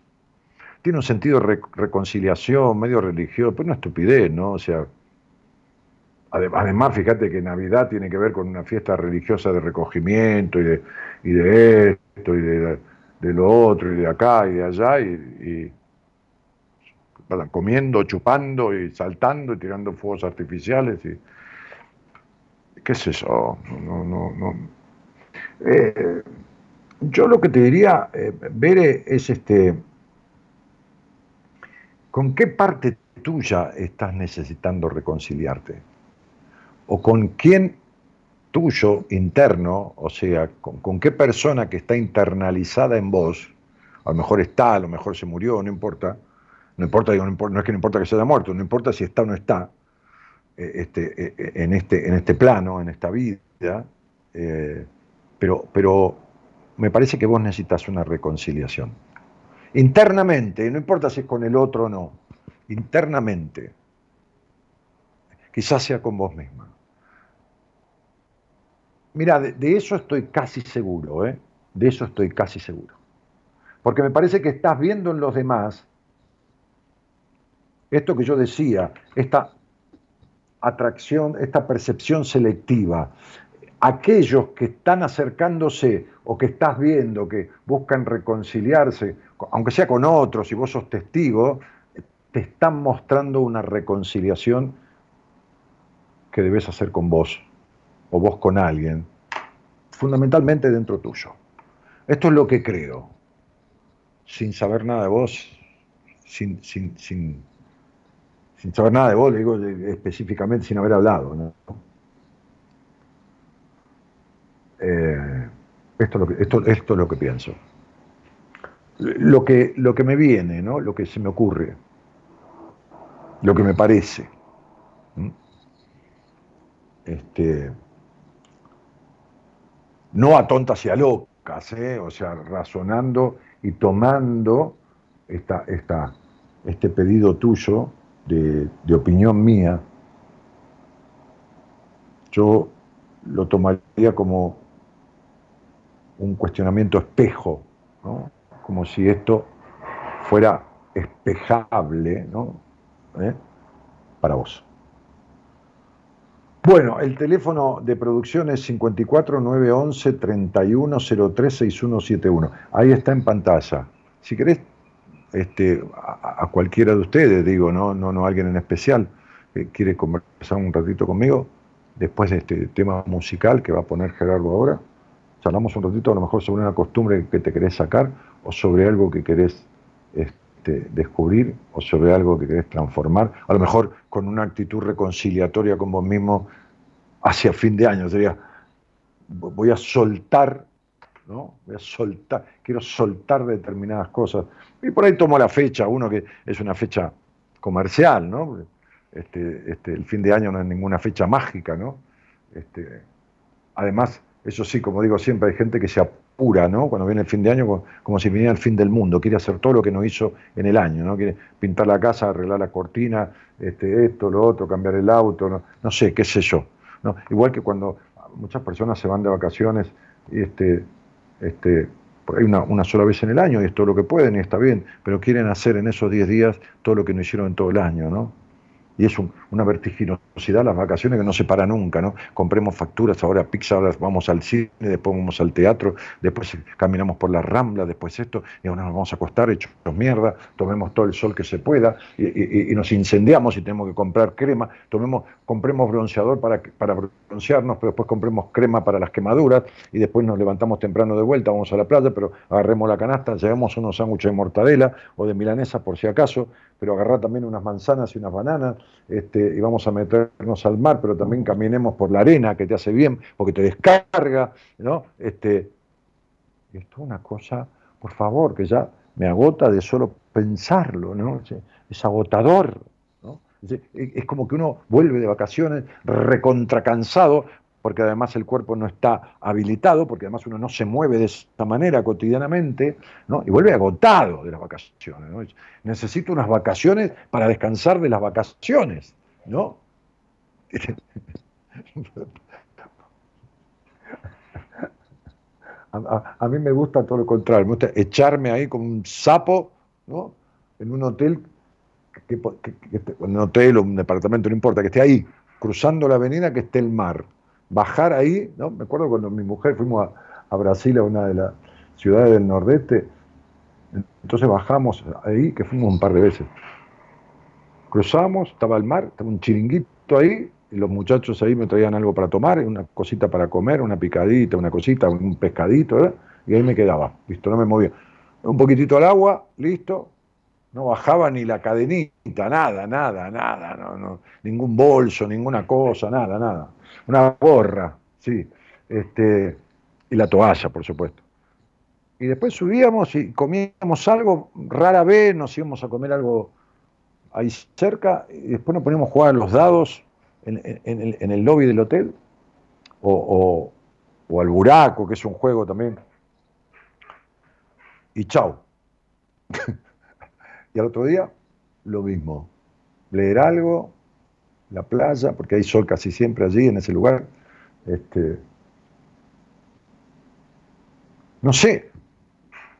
tiene un sentido de reconciliación, medio religioso, pero una estupidez, ¿no? O sea, además, fíjate que Navidad tiene que ver con una fiesta religiosa de recogimiento y de, y de esto y de, lo otro y de acá y de allá y, comiendo, chupando y saltando y tirando fuegos artificiales y qué es eso, no, no, no. Eh, yo lo que te diría, eh, Bere, es este ¿Con qué parte tuya estás necesitando reconciliarte? ¿O con quién tuyo interno, o sea, con, qué persona que está internalizada en vos, a lo mejor está, a lo mejor se murió, no importa, no importa, no, no es que no importa que se haya muerto, no importa si está o no está eh, este, eh, en, este, en este plano, en esta vida, eh, pero, pero me parece que vos necesitas una reconciliación internamente, no importa si es con el otro o no, internamente, quizás sea con vos misma. Mira, de, eso estoy casi seguro, ¿eh? de eso estoy casi seguro. Porque me parece que estás viendo en los demás esto que yo decía, esta atracción, esta percepción selectiva, aquellos que están acercándose o que estás viendo que buscan reconciliarse, aunque sea con otros y vos sos testigo, te están mostrando una reconciliación que debes hacer con vos o vos con alguien, fundamentalmente dentro tuyo. Esto es lo que creo, sin saber nada de vos, sin, sin, sin, sin saber nada de vos, le digo específicamente sin haber hablado. Eh, esto, es lo esto, esto es lo que pienso. Lo que, lo que me viene, ¿no? lo que se me ocurre, lo que me parece. Este, no a tontas y a locas, ¿eh? o sea, razonando y tomando esta, esta, este pedido tuyo de, de opinión mía, yo lo tomaría como un cuestionamiento espejo, como si esto fuera espejable ¿no? ¿Eh? para vos. Bueno, el teléfono de producción es 54 911 3103 6171. Ahí está en pantalla. Si querés, este, a, cualquiera de ustedes, digo, no, no, no alguien en especial, que quiere conversar un ratito conmigo, después de este tema musical que va a poner Gerardo ahora charlamos un ratito a lo mejor sobre una costumbre que te querés sacar o sobre algo que querés este, descubrir o sobre algo que querés transformar, a lo mejor con una actitud reconciliatoria con vos mismo hacia fin de año, sería voy a soltar, ¿no? Voy a soltar, quiero soltar determinadas cosas. Y por ahí tomo la fecha, uno que es una fecha comercial, ¿no? Este, este, el fin de año no es ninguna fecha mágica, ¿no? Este, además, eso sí, como digo siempre, hay gente que se apura, ¿no? Cuando viene el fin de año, como, si viniera el fin del mundo, quiere hacer todo lo que no hizo en el año, ¿no? Quiere pintar la casa, arreglar la cortina, este, esto, lo otro, cambiar el auto, no, no sé, qué sé yo. ¿no? Igual que cuando muchas personas se van de vacaciones, este, este, por una, una, sola vez en el año, y es todo lo que pueden y está bien, pero quieren hacer en esos 10 días todo lo que no hicieron en todo el año, ¿no? Y es una vertiginosidad las vacaciones que no se para nunca, ¿no? Compremos facturas, ahora pizza, ahora vamos al cine, después vamos al teatro, después caminamos por la rambla, después esto, y ahora nos vamos a acostar hechos mierda, tomemos todo el sol que se pueda, y, nos incendiamos y tenemos que comprar crema, tomemos, compremos bronceador para, para broncearnos, pero después compremos crema para las quemaduras, y después nos levantamos temprano de vuelta, vamos a la playa, pero agarremos la canasta, llevamos unos sándwiches de mortadela o de milanesa por si acaso, pero agarrar también unas manzanas y unas bananas, este, y vamos a meternos al mar, pero también caminemos por la arena, que te hace bien, porque te descarga, ¿no? Este, esto es una cosa, por favor, que ya me agota de solo pensarlo, ¿no? Es agotador, ¿no? Es como que uno vuelve de vacaciones recontracansado, porque además el cuerpo no está habilitado, porque además uno no se mueve de esta manera cotidianamente, ¿no? y vuelve agotado de las vacaciones. Necesito unas vacaciones para descansar de las vacaciones, ¿no? (laughs) A, mí me gusta todo lo contrario, me gusta echarme ahí como un sapo, ¿no? En un hotel, que, un hotel o un departamento, no importa, que esté ahí, cruzando la avenida, que esté el mar. Bajar ahí, ¿no? Me acuerdo cuando mi mujer fuimos a, Brasil, a una de las ciudades del nordeste, entonces bajamos ahí, que fuimos un par de veces. Cruzamos, estaba el mar, estaba un chiringuito ahí, y los muchachos ahí me traían algo para tomar, una cosita para comer, una picadita, una cosita, un pescadito, y ahí me quedaba, listo, no me movía. Un poquitito al agua, listo, no bajaba ni la cadenita, nada, nada, nada, no, no, ningún bolso, ninguna cosa, nada, nada. Una gorra, sí, este, y la toalla, por supuesto. Y después subíamos y comíamos algo, rara vez nos íbamos a comer algo ahí cerca, y después nos poníamos a jugar los dados en, el, lobby del hotel, o, al buraco, que es un juego también. Y chao. (laughs) y al otro día, lo mismo. Leer algo, la playa, porque hay sol casi siempre allí, en ese lugar. Este, no sé,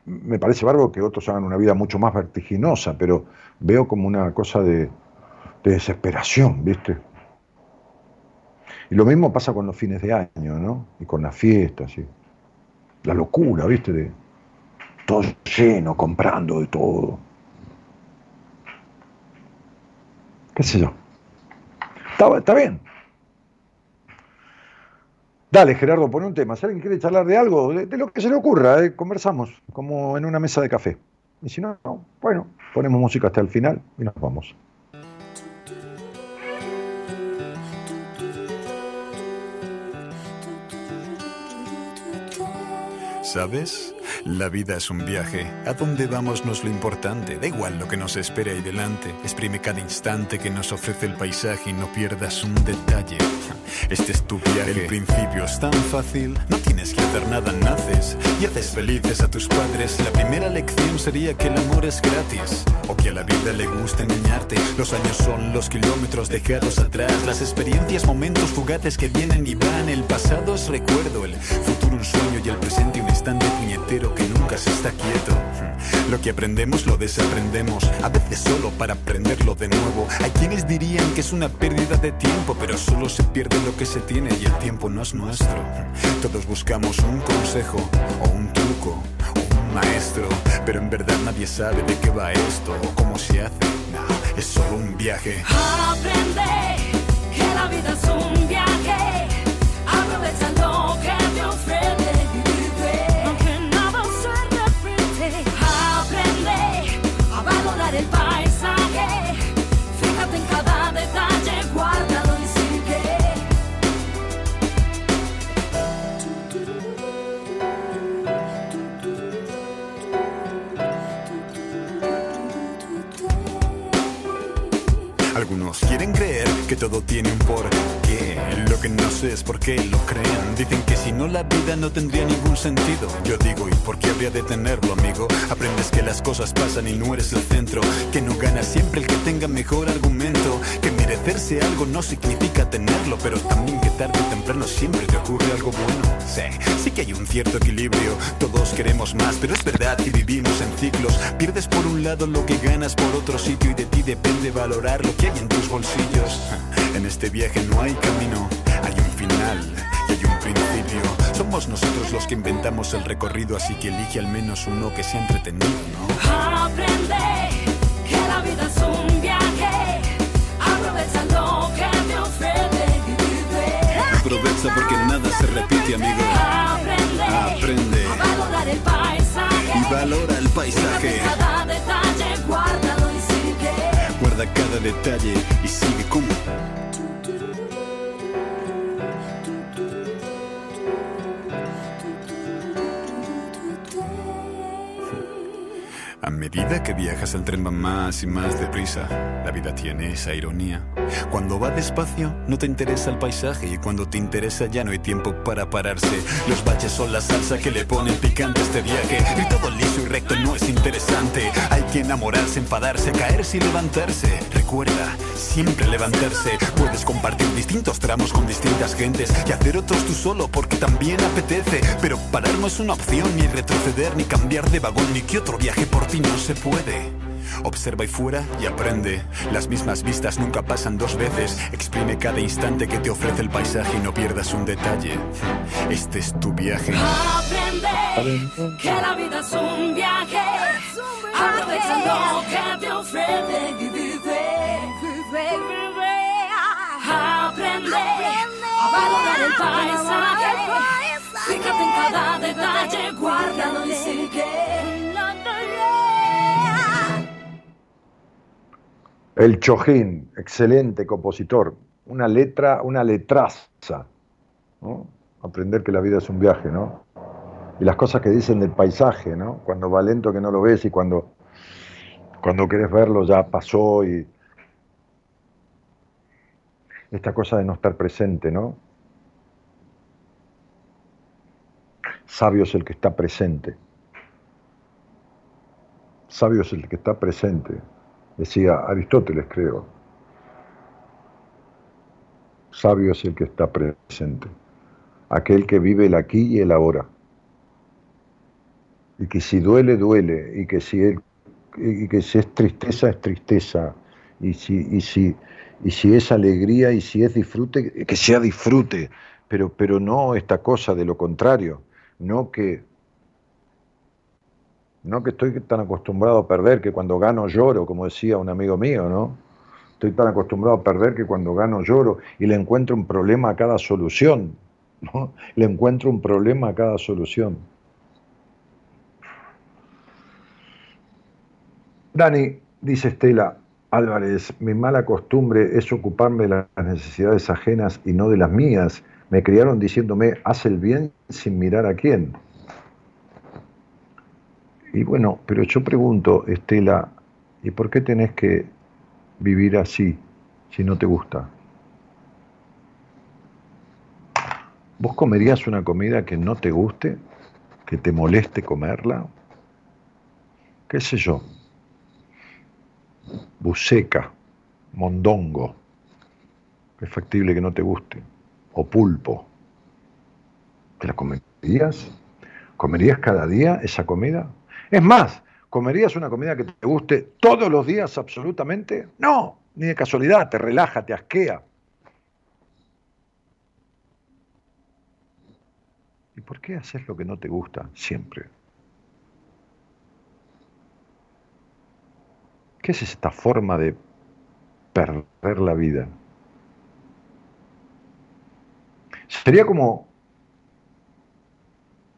me parece bárbaro que otros hagan una vida mucho más vertiginosa, pero veo como una cosa de, de desesperación, ¿viste? Y lo mismo pasa con los fines de año, ¿no? Y con las fiestas, y la locura, ¿viste? De todo lleno, comprando de todo. ¿Qué sé yo? Está, bien. Dale, Gerardo, pone un tema. Si alguien quiere charlar de algo, de, lo que se le ocurra, ¿eh? conversamos, como en una mesa de café. Y si no, bueno, ponemos música hasta el final y nos vamos. ¿Sabes? La vida es un viaje. A dónde vamos no es lo importante. Da igual lo que nos espera ahí delante. Exprime cada instante que nos ofrece el paisaje y no pierdas un detalle. Este es tu viaje. El principio es tan fácil. No tienes que hacer nada, naces y haces felices a tus padres. La primera lección sería que el amor es gratis. O que a la vida le gusta engañarte. Los años son los kilómetros dejados atrás. Las experiencias, momentos fugaces que vienen y van. El pasado es recuerdo. El futuro un sueño y el presente un instante puñetero que nunca se está quieto. Lo que aprendemos lo desaprendemos, a veces solo para aprenderlo de nuevo. Hay quienes dirían que es una pérdida de tiempo, pero solo se pierde lo que se tiene y el tiempo no es nuestro. Todos buscamos un consejo o un truco o un maestro, pero en verdad nadie sabe de qué va esto o cómo se hace. No, es solo un viaje. Aprende que la vida es un viaje. Aprovecha lo que te ofrece. Que todo tiene un porqué. Que no sé es por qué lo creen. Dicen que si no la vida no tendría ningún sentido. Yo digo, ¿y por qué habría de tenerlo, amigo? Aprendes que las cosas pasan y no eres el centro. Que no gana siempre el que tenga mejor argumento. Que merecerse algo no significa tenerlo, pero también que tarde o temprano siempre te ocurre algo bueno. Sí, sí que hay un cierto equilibrio. Todos queremos más, pero es verdad que vivimos en ciclos. Pierdes por un lado lo que ganas por otro sitio y de ti depende valorar lo que en tus bolsillos. (laughs) En este viaje no hay camino, hay un final y hay un principio. Somos nosotros los que inventamos el recorrido, así que elige al menos uno que sea entretenido, ¿no? Aprende que la vida es un viaje. Aprovecha lo que te ofrece Aprovecha porque nada se repite, amigo. Aprende, a valorar el paisaje y valora el paisaje. Cada detalle, guárdalo Guarda cada detalle y sigue como. A medida que viajas el tren va más y más deprisa. La vida tiene esa ironía. Cuando va despacio no te interesa el paisaje y cuando te interesa ya no hay tiempo para pararse. Los baches son la salsa que le ponen picante a este viaje. Y todo liso y recto no es interesante. Hay que enamorarse, enfadarse, caerse y levantarse. Recuerda, siempre levantarse. Puedes compartir distintos tramos con distintas gentes y hacer otros tú solo porque también apetece. Pero parar no es una opción, ni retroceder, ni cambiar de vagón, ni que otro viaje por ti no se puede. Observa y fuera y aprende. Las mismas vistas nunca pasan dos veces. Exprime cada instante que te ofrece el paisaje y no pierdas un detalle. Este es tu viaje. Aprende que la vida es un viaje. Aprovecha lo que te ofrece y. Aprende a valorar el paisaje. Fíjate en cada detalle, guárdalo y sigue. El Chojín, excelente compositor. Una letra, una letraza. Aprender que la vida es un viaje, ¿no? Y las cosas que dicen del paisaje, ¿no? Cuando va lento que no lo ves y cuando, cuando querés verlo ya pasó y. Esta cosa de no estar presente, ¿no? Sabio es el que está presente. Sabio es el que está presente. Decía Aristóteles, creo. Sabio es el que está presente. Aquel que vive el aquí y el ahora. Y que si duele, duele. Y que si, él, y que si es tristeza, es tristeza. Y si, y, si, y si es alegría y si es disfrute, que sea disfrute. Pero, pero no esta cosa de lo contrario. No que no que estoy tan acostumbrado a perder que cuando gano lloro, como decía un amigo mío, ¿no? Estoy tan acostumbrado a perder que cuando gano lloro y le encuentro un problema a cada solución, ¿no? Le encuentro un problema a cada solución. Dani, dice Estela Álvarez, mi mala costumbre es ocuparme de las necesidades ajenas y no de las mías. Me criaron diciéndome, haz el bien sin mirar a quién. Y bueno, pero yo pregunto, Estela, ¿y por qué tenés que vivir así si no te gusta? ¿Vos comerías una comida que no te guste? ¿Que te moleste comerla? ¿Qué sé yo? Buceca, mondongo, es factible que no te guste, o pulpo. ¿Te la comerías? ¿Comerías cada día esa comida? Es más, ¿comerías una comida que te guste todos los días absolutamente? No, ni de casualidad, te relaja, te asquea. ¿Y por qué haces lo que no te gusta siempre? ¿Qué es esta forma de perder la vida? Sería como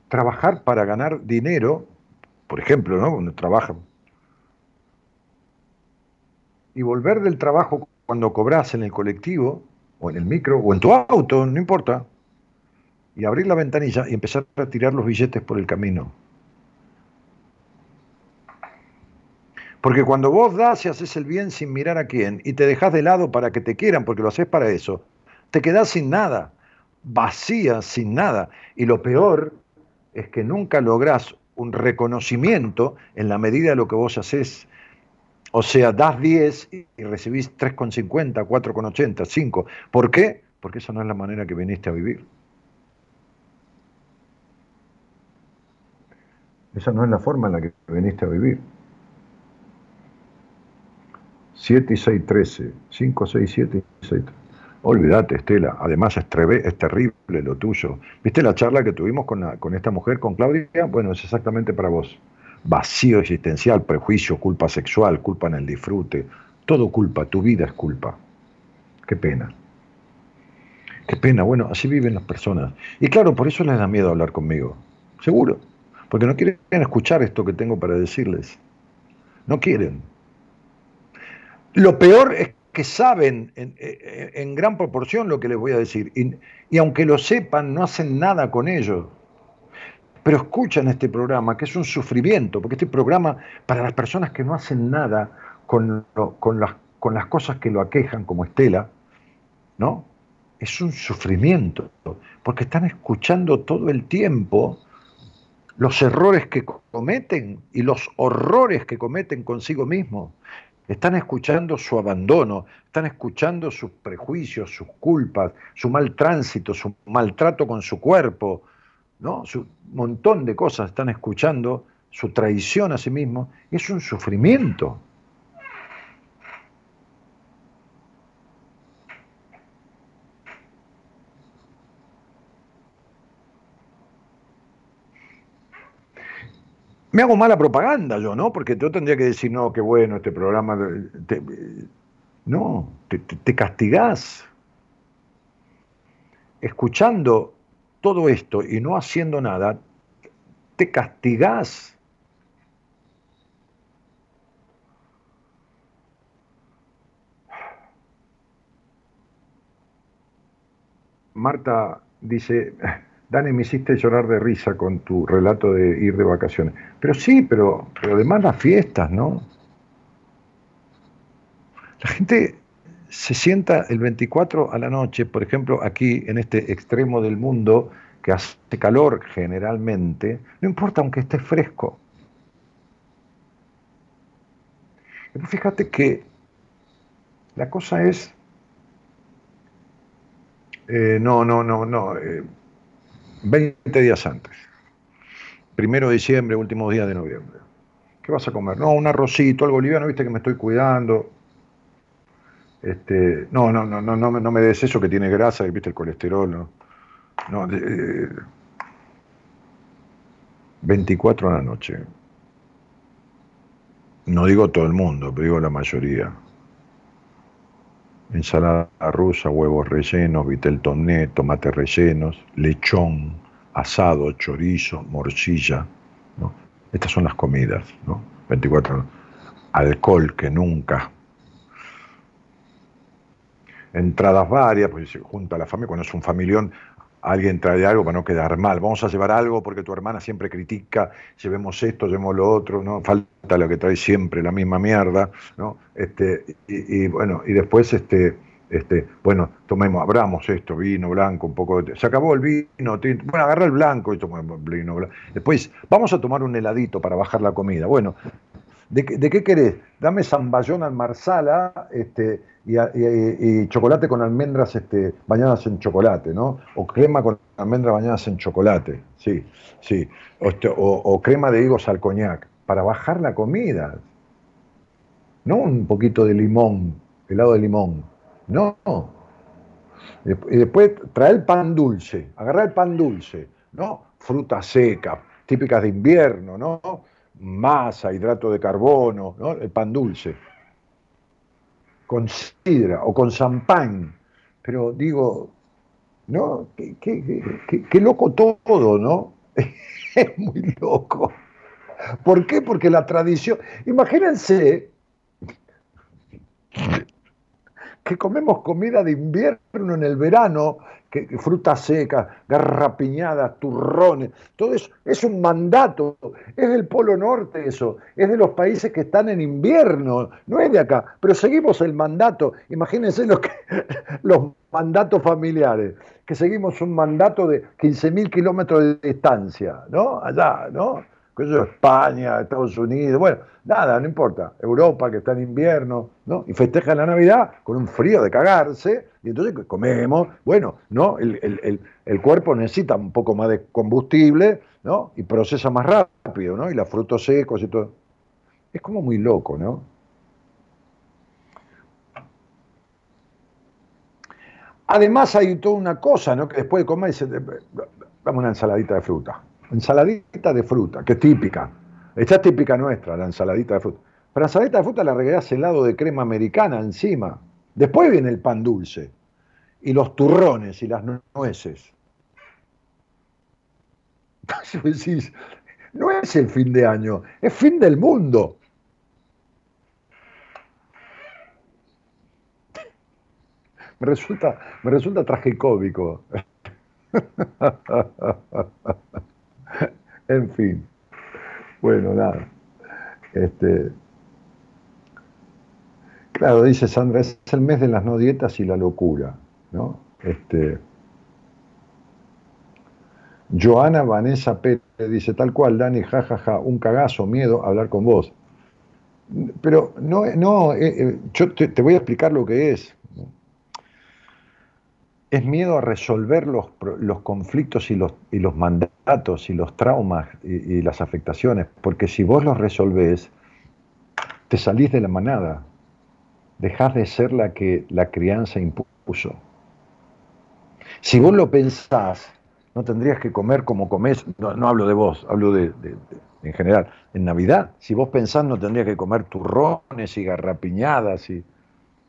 trabajar para ganar dinero por ejemplo, ¿no? Cuando trabajan. Y volver del trabajo cuando cobras en el colectivo, o en el micro, o en tu auto, no importa, y abrir la ventanilla y empezar a tirar los billetes por el camino. Porque cuando vos das y haces el bien sin mirar a quién y te dejas de lado para que te quieran, porque lo haces para eso, te quedás sin nada, vacía, sin nada. Y lo peor es que nunca lográs un reconocimiento en la medida de lo que vos haces. O sea, das 10 y recibís 3,50, 4,80, 5. ¿Por qué? Porque esa no es la manera que viniste a vivir. Esa no es la forma en la que viniste a vivir. 7 y 6, 13. 5, 6, 7 y 6, 13. Olvídate, Estela. Además es, es, terrible lo tuyo. ¿Viste la charla que tuvimos con, con esta mujer, con Claudia? Bueno, es exactamente para vos. Vacío existencial, prejuicio, culpa sexual, culpa en el disfrute. Todo culpa, tu vida es culpa. Qué pena. Qué pena. Bueno, así viven las personas. Y claro, por eso les da miedo hablar conmigo. Seguro. Porque no quieren escuchar esto que tengo para decirles. No quieren. Lo peor es que saben en, gran proporción lo que les voy a decir. Y, y, aunque lo sepan, no hacen nada con ello. pero escuchan este programa, que es un sufrimiento, porque este programa, para las personas que no hacen nada con, con, las, con las cosas que lo aquejan, como Estela, ¿no? Es un sufrimiento, porque están escuchando todo el tiempo los errores que cometen y los horrores que cometen consigo mismos. Están escuchando su abandono, están escuchando sus prejuicios, sus culpas, su mal tránsito, su maltrato con su cuerpo, ¿no? Su montón de cosas están escuchando, su traición a sí mismo, es un sufrimiento. Me hago mala propaganda yo, ¿no? Porque yo tendría que decir, no, qué bueno este programa. no, te, te, castigás. Escuchando todo esto y no haciendo nada, te castigás. Marta dice, Dani, me hiciste llorar de risa con tu relato de ir de vacaciones. Pero sí, pero, además las fiestas, ¿no? La gente se sienta el 24 a la noche, por ejemplo, aquí en este extremo del mundo, que hace calor generalmente, no importa aunque esté fresco. Pero fíjate que la cosa es... Eh, no, no, no, no. Eh, 20 días antes. Primero de diciembre, últimos días de noviembre. ¿Qué vas a comer? No, un arrocito, algo liviano, viste que me estoy cuidando. Este, no, no, no, no, no, no me des eso que tiene grasa, viste el colesterol, no. no 24 a la noche. No digo todo el mundo, pero digo la mayoría ensalada rusa, huevos rellenos, vitel toné, tomates rellenos, lechón, asado, chorizo, morcilla. ¿no? Estas son las comidas, ¿no? 24 Alcohol que nunca. Entradas varias, pues se junta la familia, cuando es un familión, alguien trae algo para no quedar mal. Vamos a llevar algo porque tu hermana siempre critica, llevemos esto, llevemos lo otro, ¿no? Falta lo que trae siempre, la misma mierda, ¿no? Este, y, bueno, y después, este, este, bueno, tomemos, abramos esto, vino blanco, un poco de... Se acabó el vino, bueno, agarra el blanco y tomemos vino blanco. Después, vamos a tomar un heladito para bajar la comida. Bueno, ¿de, de qué querés? Dame zamballón al marsala, este, y, chocolate con almendras este, bañadas en chocolate, ¿no? O crema con almendras bañadas en chocolate, sí, sí. O, este, crema de higos al coñac, para bajar la comida. No un poquito de limón, helado de limón, no. Y después trae el pan dulce, agarrar el pan dulce, ¿no? Fruta seca, típicas de invierno, ¿no? Masa, hidrato de carbono, ¿no? El pan dulce con sidra o con champán, pero digo, ¿no? Qué, loco todo, ¿no? (laughs) es muy loco. ¿Por qué? Porque la tradición, imagínense que comemos comida de invierno en el verano que, frutas secas, garrapiñadas, turrones, todo eso es un mandato, es del Polo Norte eso, es de los países que están en invierno, no es de acá, pero seguimos el mandato, imagínense los, (laughs) los mandatos familiares, que seguimos un mandato de 15.000 kilómetros de distancia, ¿no? Allá, ¿no? España, Estados Unidos, bueno, nada, no importa, Europa que está en invierno, ¿no? Y festeja la Navidad con un frío de cagarse, y entonces comemos, bueno, ¿no? El, cuerpo necesita un poco más de combustible, ¿no? Y procesa más rápido, ¿no? Y los frutos secos y todo. Es como muy loco, ¿no? Además hay toda una cosa, ¿no? Que después de comer dice, dame una ensaladita de fruta ensaladita de fruta, que es típica. Esta es típica nuestra, la ensaladita de fruta. Pero la ensaladita de fruta la regalás helado de crema americana encima. Después viene el pan dulce. Y los turrones y las nueces. (laughs) no es el fin de año, es fin del mundo. Me resulta, me resulta tragicómico. (laughs) (laughs) En fin. Bueno, nada. Este, claro, dice Sandra, es el mes de las no dietas y la locura, ¿no? Este, Joana Vanessa Pérez dice, tal cual, Dani, jajaja, ja, ja, un cagazo, miedo a hablar con vos. Pero no, no eh, eh, yo te, te, voy a explicar lo que es. Es miedo a resolver los, los conflictos y los, mandatos y los traumas y, las afectaciones, porque si vos los resolvés, te salís de la manada, dejás de ser la que la crianza impuso. Si vos lo pensás, no tendrías que comer como comés, no, hablo de vos, hablo de, de, de, en general, en Navidad, si vos pensás no tendrías que comer turrones y garrapiñadas y,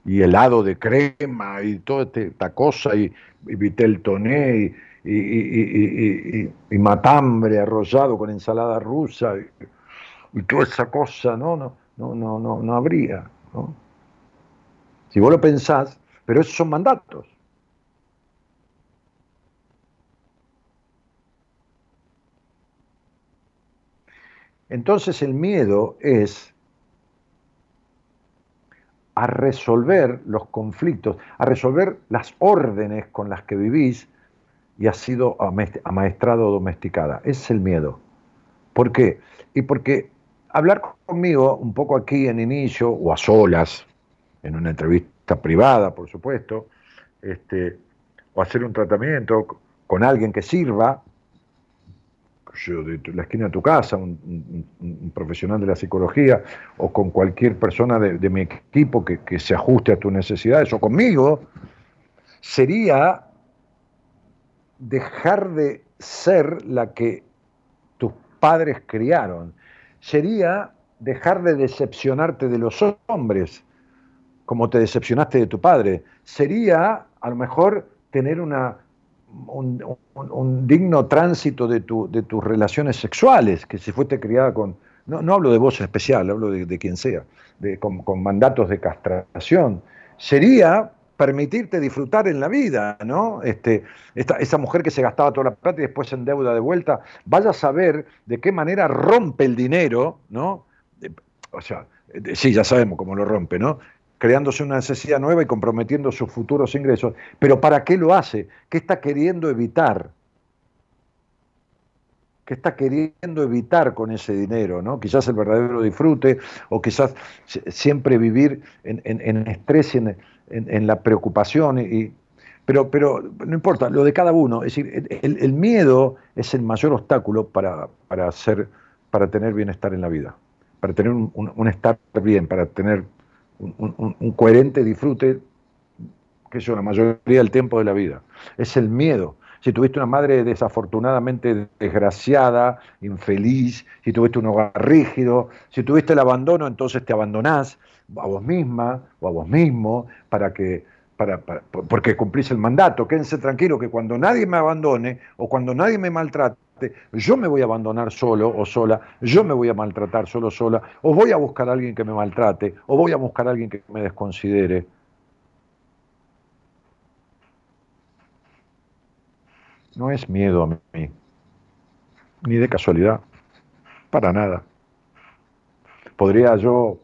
y helado de crema y toda esta cosa y, y vitel toné y, y, y, matambre arrollado con ensalada rusa y, toda esa cosa, no, no, no, no, no, no habría. ¿no? Si vos lo pensás, pero esos son mandatos. Entonces el miedo es a resolver los conflictos, a resolver las órdenes con las que vivís y has sido amaestrado o domesticada. Ese es el miedo. ¿Por qué? Y porque hablar conmigo un poco aquí en inicio o a solas, en una entrevista privada, por supuesto, este, o hacer un tratamiento con alguien que sirva, yo, de la esquina de tu casa, un, profesional de la psicología, o con cualquier persona de, de mi equipo que, que, se ajuste a tus necesidades, o conmigo, sería dejar de ser la que tus padres criaron. Sería dejar de decepcionarte de los hombres, como te decepcionaste de tu padre. Sería, a lo mejor, tener una un, digno tránsito de, tu, de, tus relaciones sexuales, que si fuiste criada con, no, no hablo de voz especial, hablo de, quien sea, de, con, con, mandatos de castración, sería permitirte disfrutar en la vida, ¿no? Este, esta, esa mujer que se gastaba toda la plata y después se endeuda de vuelta, vaya a saber de qué manera rompe el dinero, ¿no? O sea, sí, ya sabemos cómo lo rompe, ¿no? Creándose una necesidad nueva y comprometiendo sus futuros ingresos. Pero ¿para qué lo hace? ¿Qué está queriendo evitar? ¿Qué está queriendo evitar con ese dinero? ¿no? Quizás el verdadero disfrute o quizás siempre vivir en, en, estrés y en, en, la preocupación. Y, pero, pero no importa, lo de cada uno. Es decir, el, el miedo es el mayor obstáculo para, para, hacer, para tener bienestar en la vida, para tener un, un, un estar bien, para tener un, coherente disfrute, que yo, la mayoría del tiempo de la vida. Es el miedo. Si tuviste una madre desafortunadamente desgraciada, infeliz, si tuviste un hogar rígido, si tuviste el abandono, entonces te abandonás a vos misma o a vos mismo para que para, para, porque cumplís el mandato. Quédense tranquilos que cuando nadie me abandone o cuando nadie me maltrate, yo me voy a abandonar solo o sola, yo me voy a maltratar solo o sola, o voy a buscar a alguien que me maltrate, o voy a buscar a alguien que me desconsidere. No es miedo a mí, ni de casualidad, para nada. Podría yo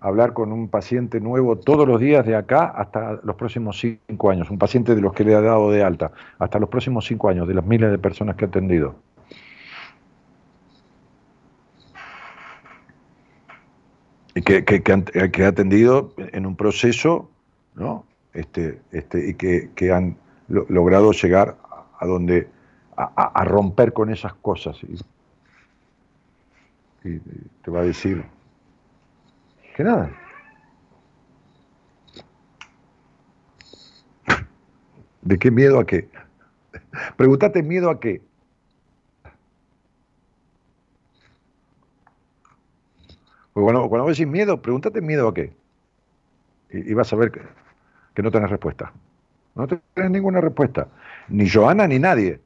hablar con un paciente nuevo todos los días de acá hasta los próximos cinco años, un paciente de los que le ha dado de alta, hasta los próximos cinco años, de las miles de personas que ha atendido. Y que, que, que, que ha atendido en un proceso, ¿no? Este, este, y que, que han lo, logrado llegar a donde, a, romper con esas cosas. Y te va a decir, que nada. ¿De qué miedo a qué? Pregúntate miedo a qué. Pues cuando, cuando decís miedo, pregúntate miedo a qué. Y, vas a ver que, que, no tenés respuesta. No tenés ninguna respuesta. Ni Joana ni nadie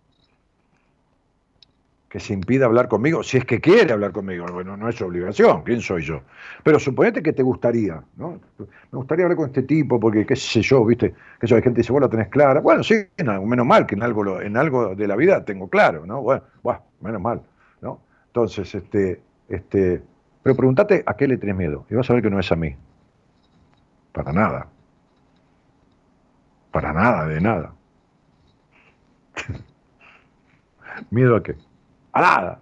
que se impida hablar conmigo, si es que quiere hablar conmigo, bueno, no es obligación, ¿quién soy yo? Pero suponete que te gustaría, ¿no? Me gustaría hablar con este tipo, porque qué sé yo, viste, que eso hay gente que dice, vos la tenés clara, bueno, sí, no, menos mal que en algo, en algo de la vida tengo claro, ¿no? Bueno, bueno menos mal, ¿no? Entonces, este, este, pero pregúntate a qué le tenés miedo y vas a ver que no es a mí. Para nada. Para nada, de nada. (laughs) ¿Miedo a qué? A nada.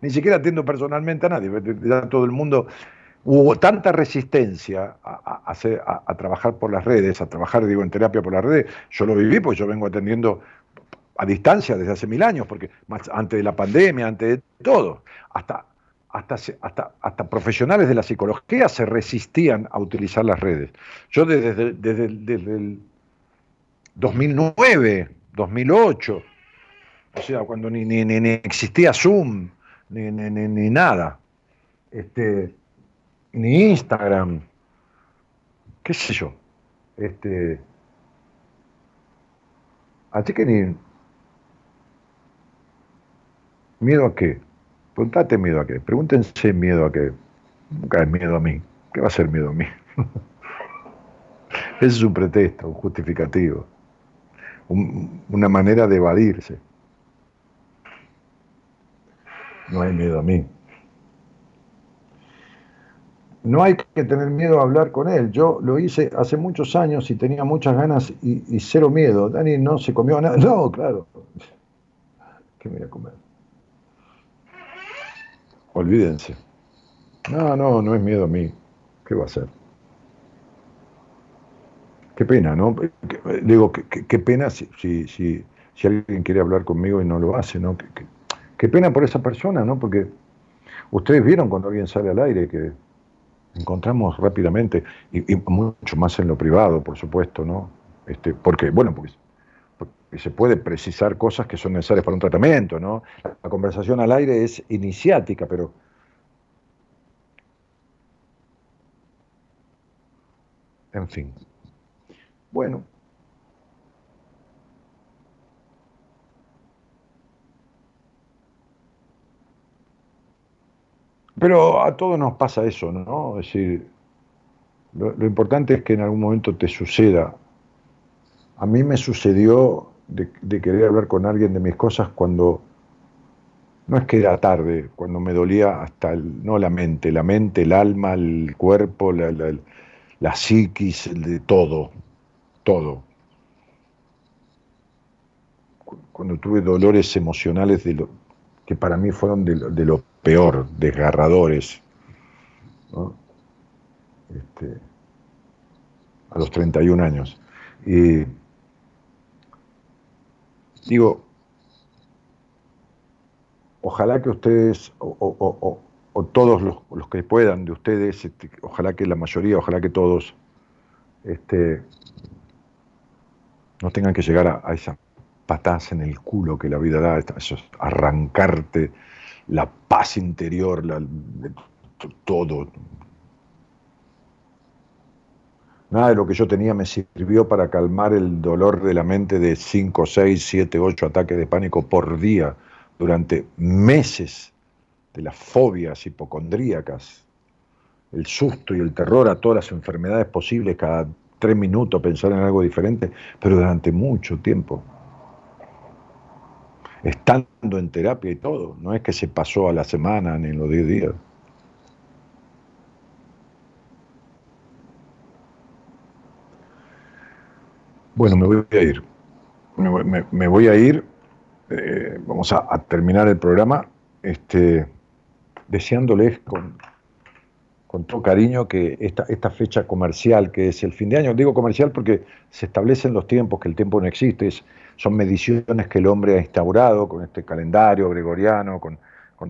ni siquiera atiendo personalmente a nadie. Ya todo el mundo. Hubo tanta resistencia a, a, trabajar por las redes, a trabajar, digo, en terapia por las redes. Yo lo viví porque yo vengo atendiendo a distancia desde hace mil años, porque antes de la pandemia, antes de todo, hasta, hasta, hasta, hasta profesionales de la psicología se resistían a utilizar las redes. Yo desde, desde, desde el 2009, 2008, o sea, cuando ni, ni, ni existía Zoom, ni, ni, nada, este, ni Instagram, qué sé yo. Este, así que ni... ¿Miedo a qué? Pregúntate miedo a qué. Pregúntense miedo a qué. Nunca es miedo a mí. ¿Qué va a ser miedo a mí? (laughs) Ese es un pretexto, un justificativo, una manera de evadirse. No hay miedo a mí. No hay que tener miedo a hablar con él. Yo lo hice hace muchos años y tenía muchas ganas y, cero miedo. Dani no se comió nada. No, claro. ¿Qué me voy a comer? Olvídense. No, no, no es miedo a mí. ¿Qué va a ser? Qué pena, ¿no? Digo, qué, pena si, si, si, alguien quiere hablar conmigo y no lo hace, ¿no? Qué pena por esa persona, ¿no? Porque ustedes vieron cuando alguien sale al aire que encontramos rápidamente, y, mucho más en lo privado, por supuesto, ¿no? Este, porque, bueno, porque, se puede precisar cosas que son necesarias para un tratamiento, ¿no? La conversación al aire es iniciática, pero en fin. Bueno, Pero a todos nos pasa eso, ¿no? Es decir, lo, importante es que en algún momento te suceda. A mí me sucedió de, querer hablar con alguien de mis cosas cuando, no es que era tarde, cuando me dolía hasta, el, no la mente, la mente, el alma, el cuerpo, la, la, la psiquis, de todo, todo. Cuando tuve dolores emocionales de lo, que para mí fueron de, de lo peor, desgarradores. Este, a los 31 años. Y digo, ojalá que ustedes, o, todos los, que puedan de ustedes, este, ojalá que la mayoría, ojalá que todos, este, no tengan que llegar a, a esa patas en el culo que la vida da, eso es arrancarte la paz interior, todo. Nada de lo que yo tenía me sirvió para calmar el dolor de la mente de 5, 6, 7, 8 ataques de pánico por día durante meses de las fobias hipocondríacas, el susto y el terror a todas las enfermedades posibles cada tres minutos pensar en algo diferente, pero durante mucho tiempo estando en terapia y todo. No es que se pasó a la semana ni en los 10 días. Bueno, me voy a ir. Me, voy a ir. Eh, vamos a, terminar el programa este, deseándoles con, con todo cariño que esta, esta fecha comercial, que es el fin de año, digo comercial porque se establecen los tiempos, que el tiempo no existe, es, son mediciones que el hombre ha instaurado con este calendario gregoriano, con,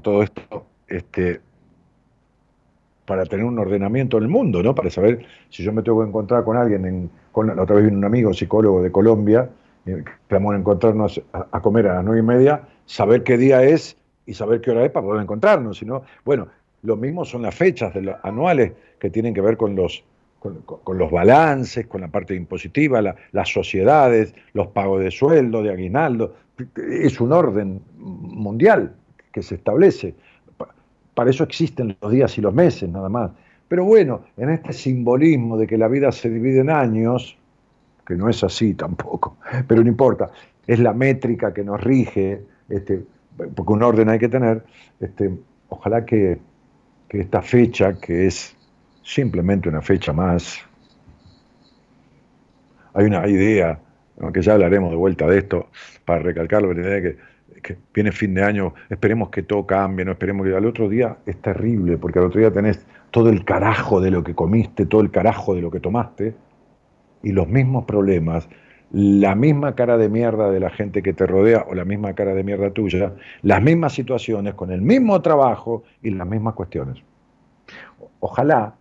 todo esto, este, para tener un ordenamiento en el mundo, ¿no? Para saber si yo me tengo que encontrar con alguien, en, con, la otra vez vino un amigo psicólogo de Colombia, que vamos a encontrarnos a, comer a las nueve y media, saber qué día es y saber qué hora es para poder encontrarnos, sino, bueno, lo mismo son las fechas anuales que tienen que ver con los, con, los balances, con la parte impositiva, las sociedades, los pagos de sueldo, de aguinaldo. Es un orden mundial que se establece. Para eso existen los días y los meses, nada más. Pero bueno, en este simbolismo de que la vida se divide en años, que no es así tampoco, pero no importa, es la métrica que nos rige, este, porque un orden hay que tener, este, ojalá que, que esta fecha, que es simplemente una fecha más, hay una idea, aunque ya hablaremos de vuelta de esto, para recalcarlo, la idea de que que viene fin de año, esperemos que todo cambie, no esperemos que al otro día es terrible, porque al otro día tenés todo el carajo de lo que comiste, todo el carajo de lo que tomaste, y los mismos problemas, la misma cara de mierda de la gente que te rodea o la misma cara de mierda tuya, las mismas situaciones, con el mismo trabajo y las mismas cuestiones. Ojalá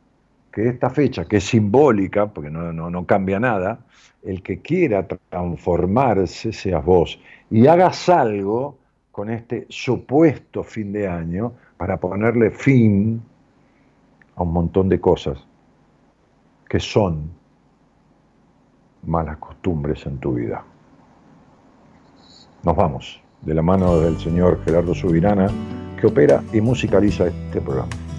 que esta fecha, que es simbólica, porque no, no, no cambia nada, el que quiera transformarse seas vos y hagas algo con este supuesto fin de año para ponerle fin a un montón de cosas que son malas costumbres en tu vida. Nos vamos de la mano del señor Gerardo Subirana, que opera y musicaliza este programa.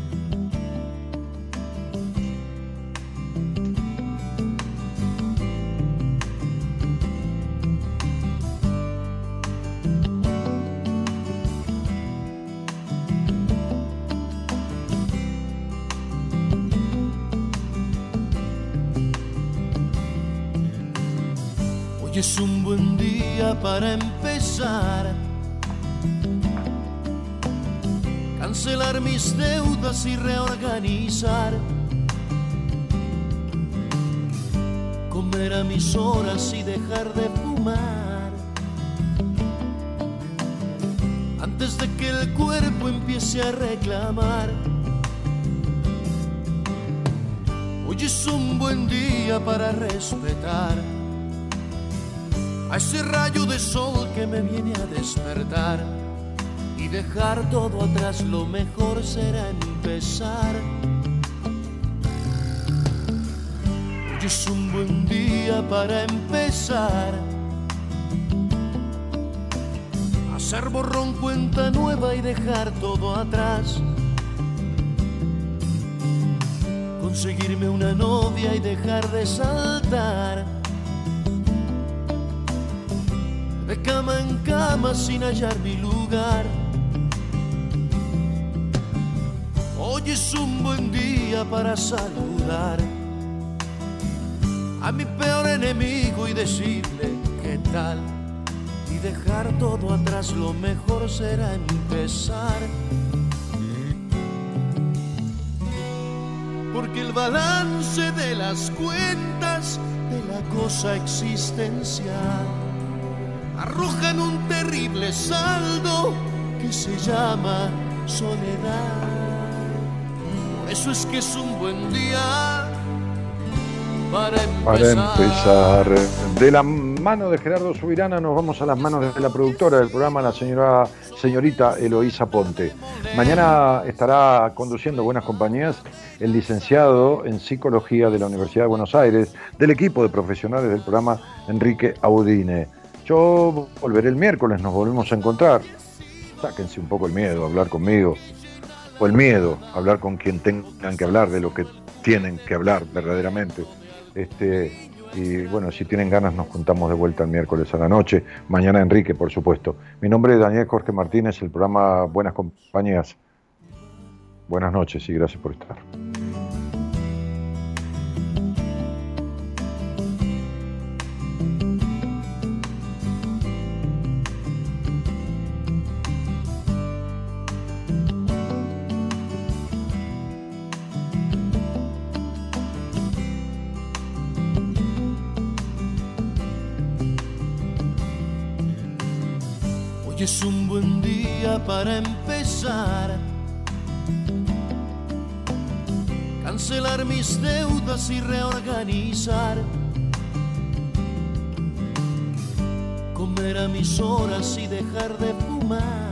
Y reorganizar. Comer a mis horas y dejar de fumar. Antes de que el cuerpo empiece a reclamar. Hoy es un buen día para respetar a ese rayo de sol que me viene a despertar y dejar todo atrás, lo mejor será Hoy es un buen día para empezar. Hacer borrón cuenta nueva y dejar todo atrás. Conseguirme una novia y dejar de saltar de cama en cama sin hallar mi lugar. Es un buen día para saludar a mi peor enemigo y decirle qué tal. Y dejar todo atrás, lo mejor será empezar. Porque el balance de las cuentas de la cosa existencial arrojan un terrible saldo que se llama soledad. Eso es que es un buen día para empezar. Para empezar. De la mano de Gerardo Subirana nos vamos a las manos de la productora del programa, la señora señorita Eloísa Ponte. Mañana estará conduciendo Buenas Compañías el licenciado en Psicología de la Universidad de Buenos Aires, del equipo de profesionales del programa Enrique Audine. Yo volveré el miércoles, nos volvemos a encontrar. Sáquense un poco el miedo a hablar conmigo, o el miedo hablar con quien tengan que hablar de lo que tienen que hablar verdaderamente. Este, y bueno, si tienen ganas nos juntamos de vuelta el miércoles a la noche. Mañana Enrique, por supuesto. Mi nombre es Daniel Jorge Martínez, el programa Buenas Compañías. Buenas noches y gracias por estar. Para empezar. Cancelar mis deudas y reorganizar. Comer a mis horas y dejar de fumar.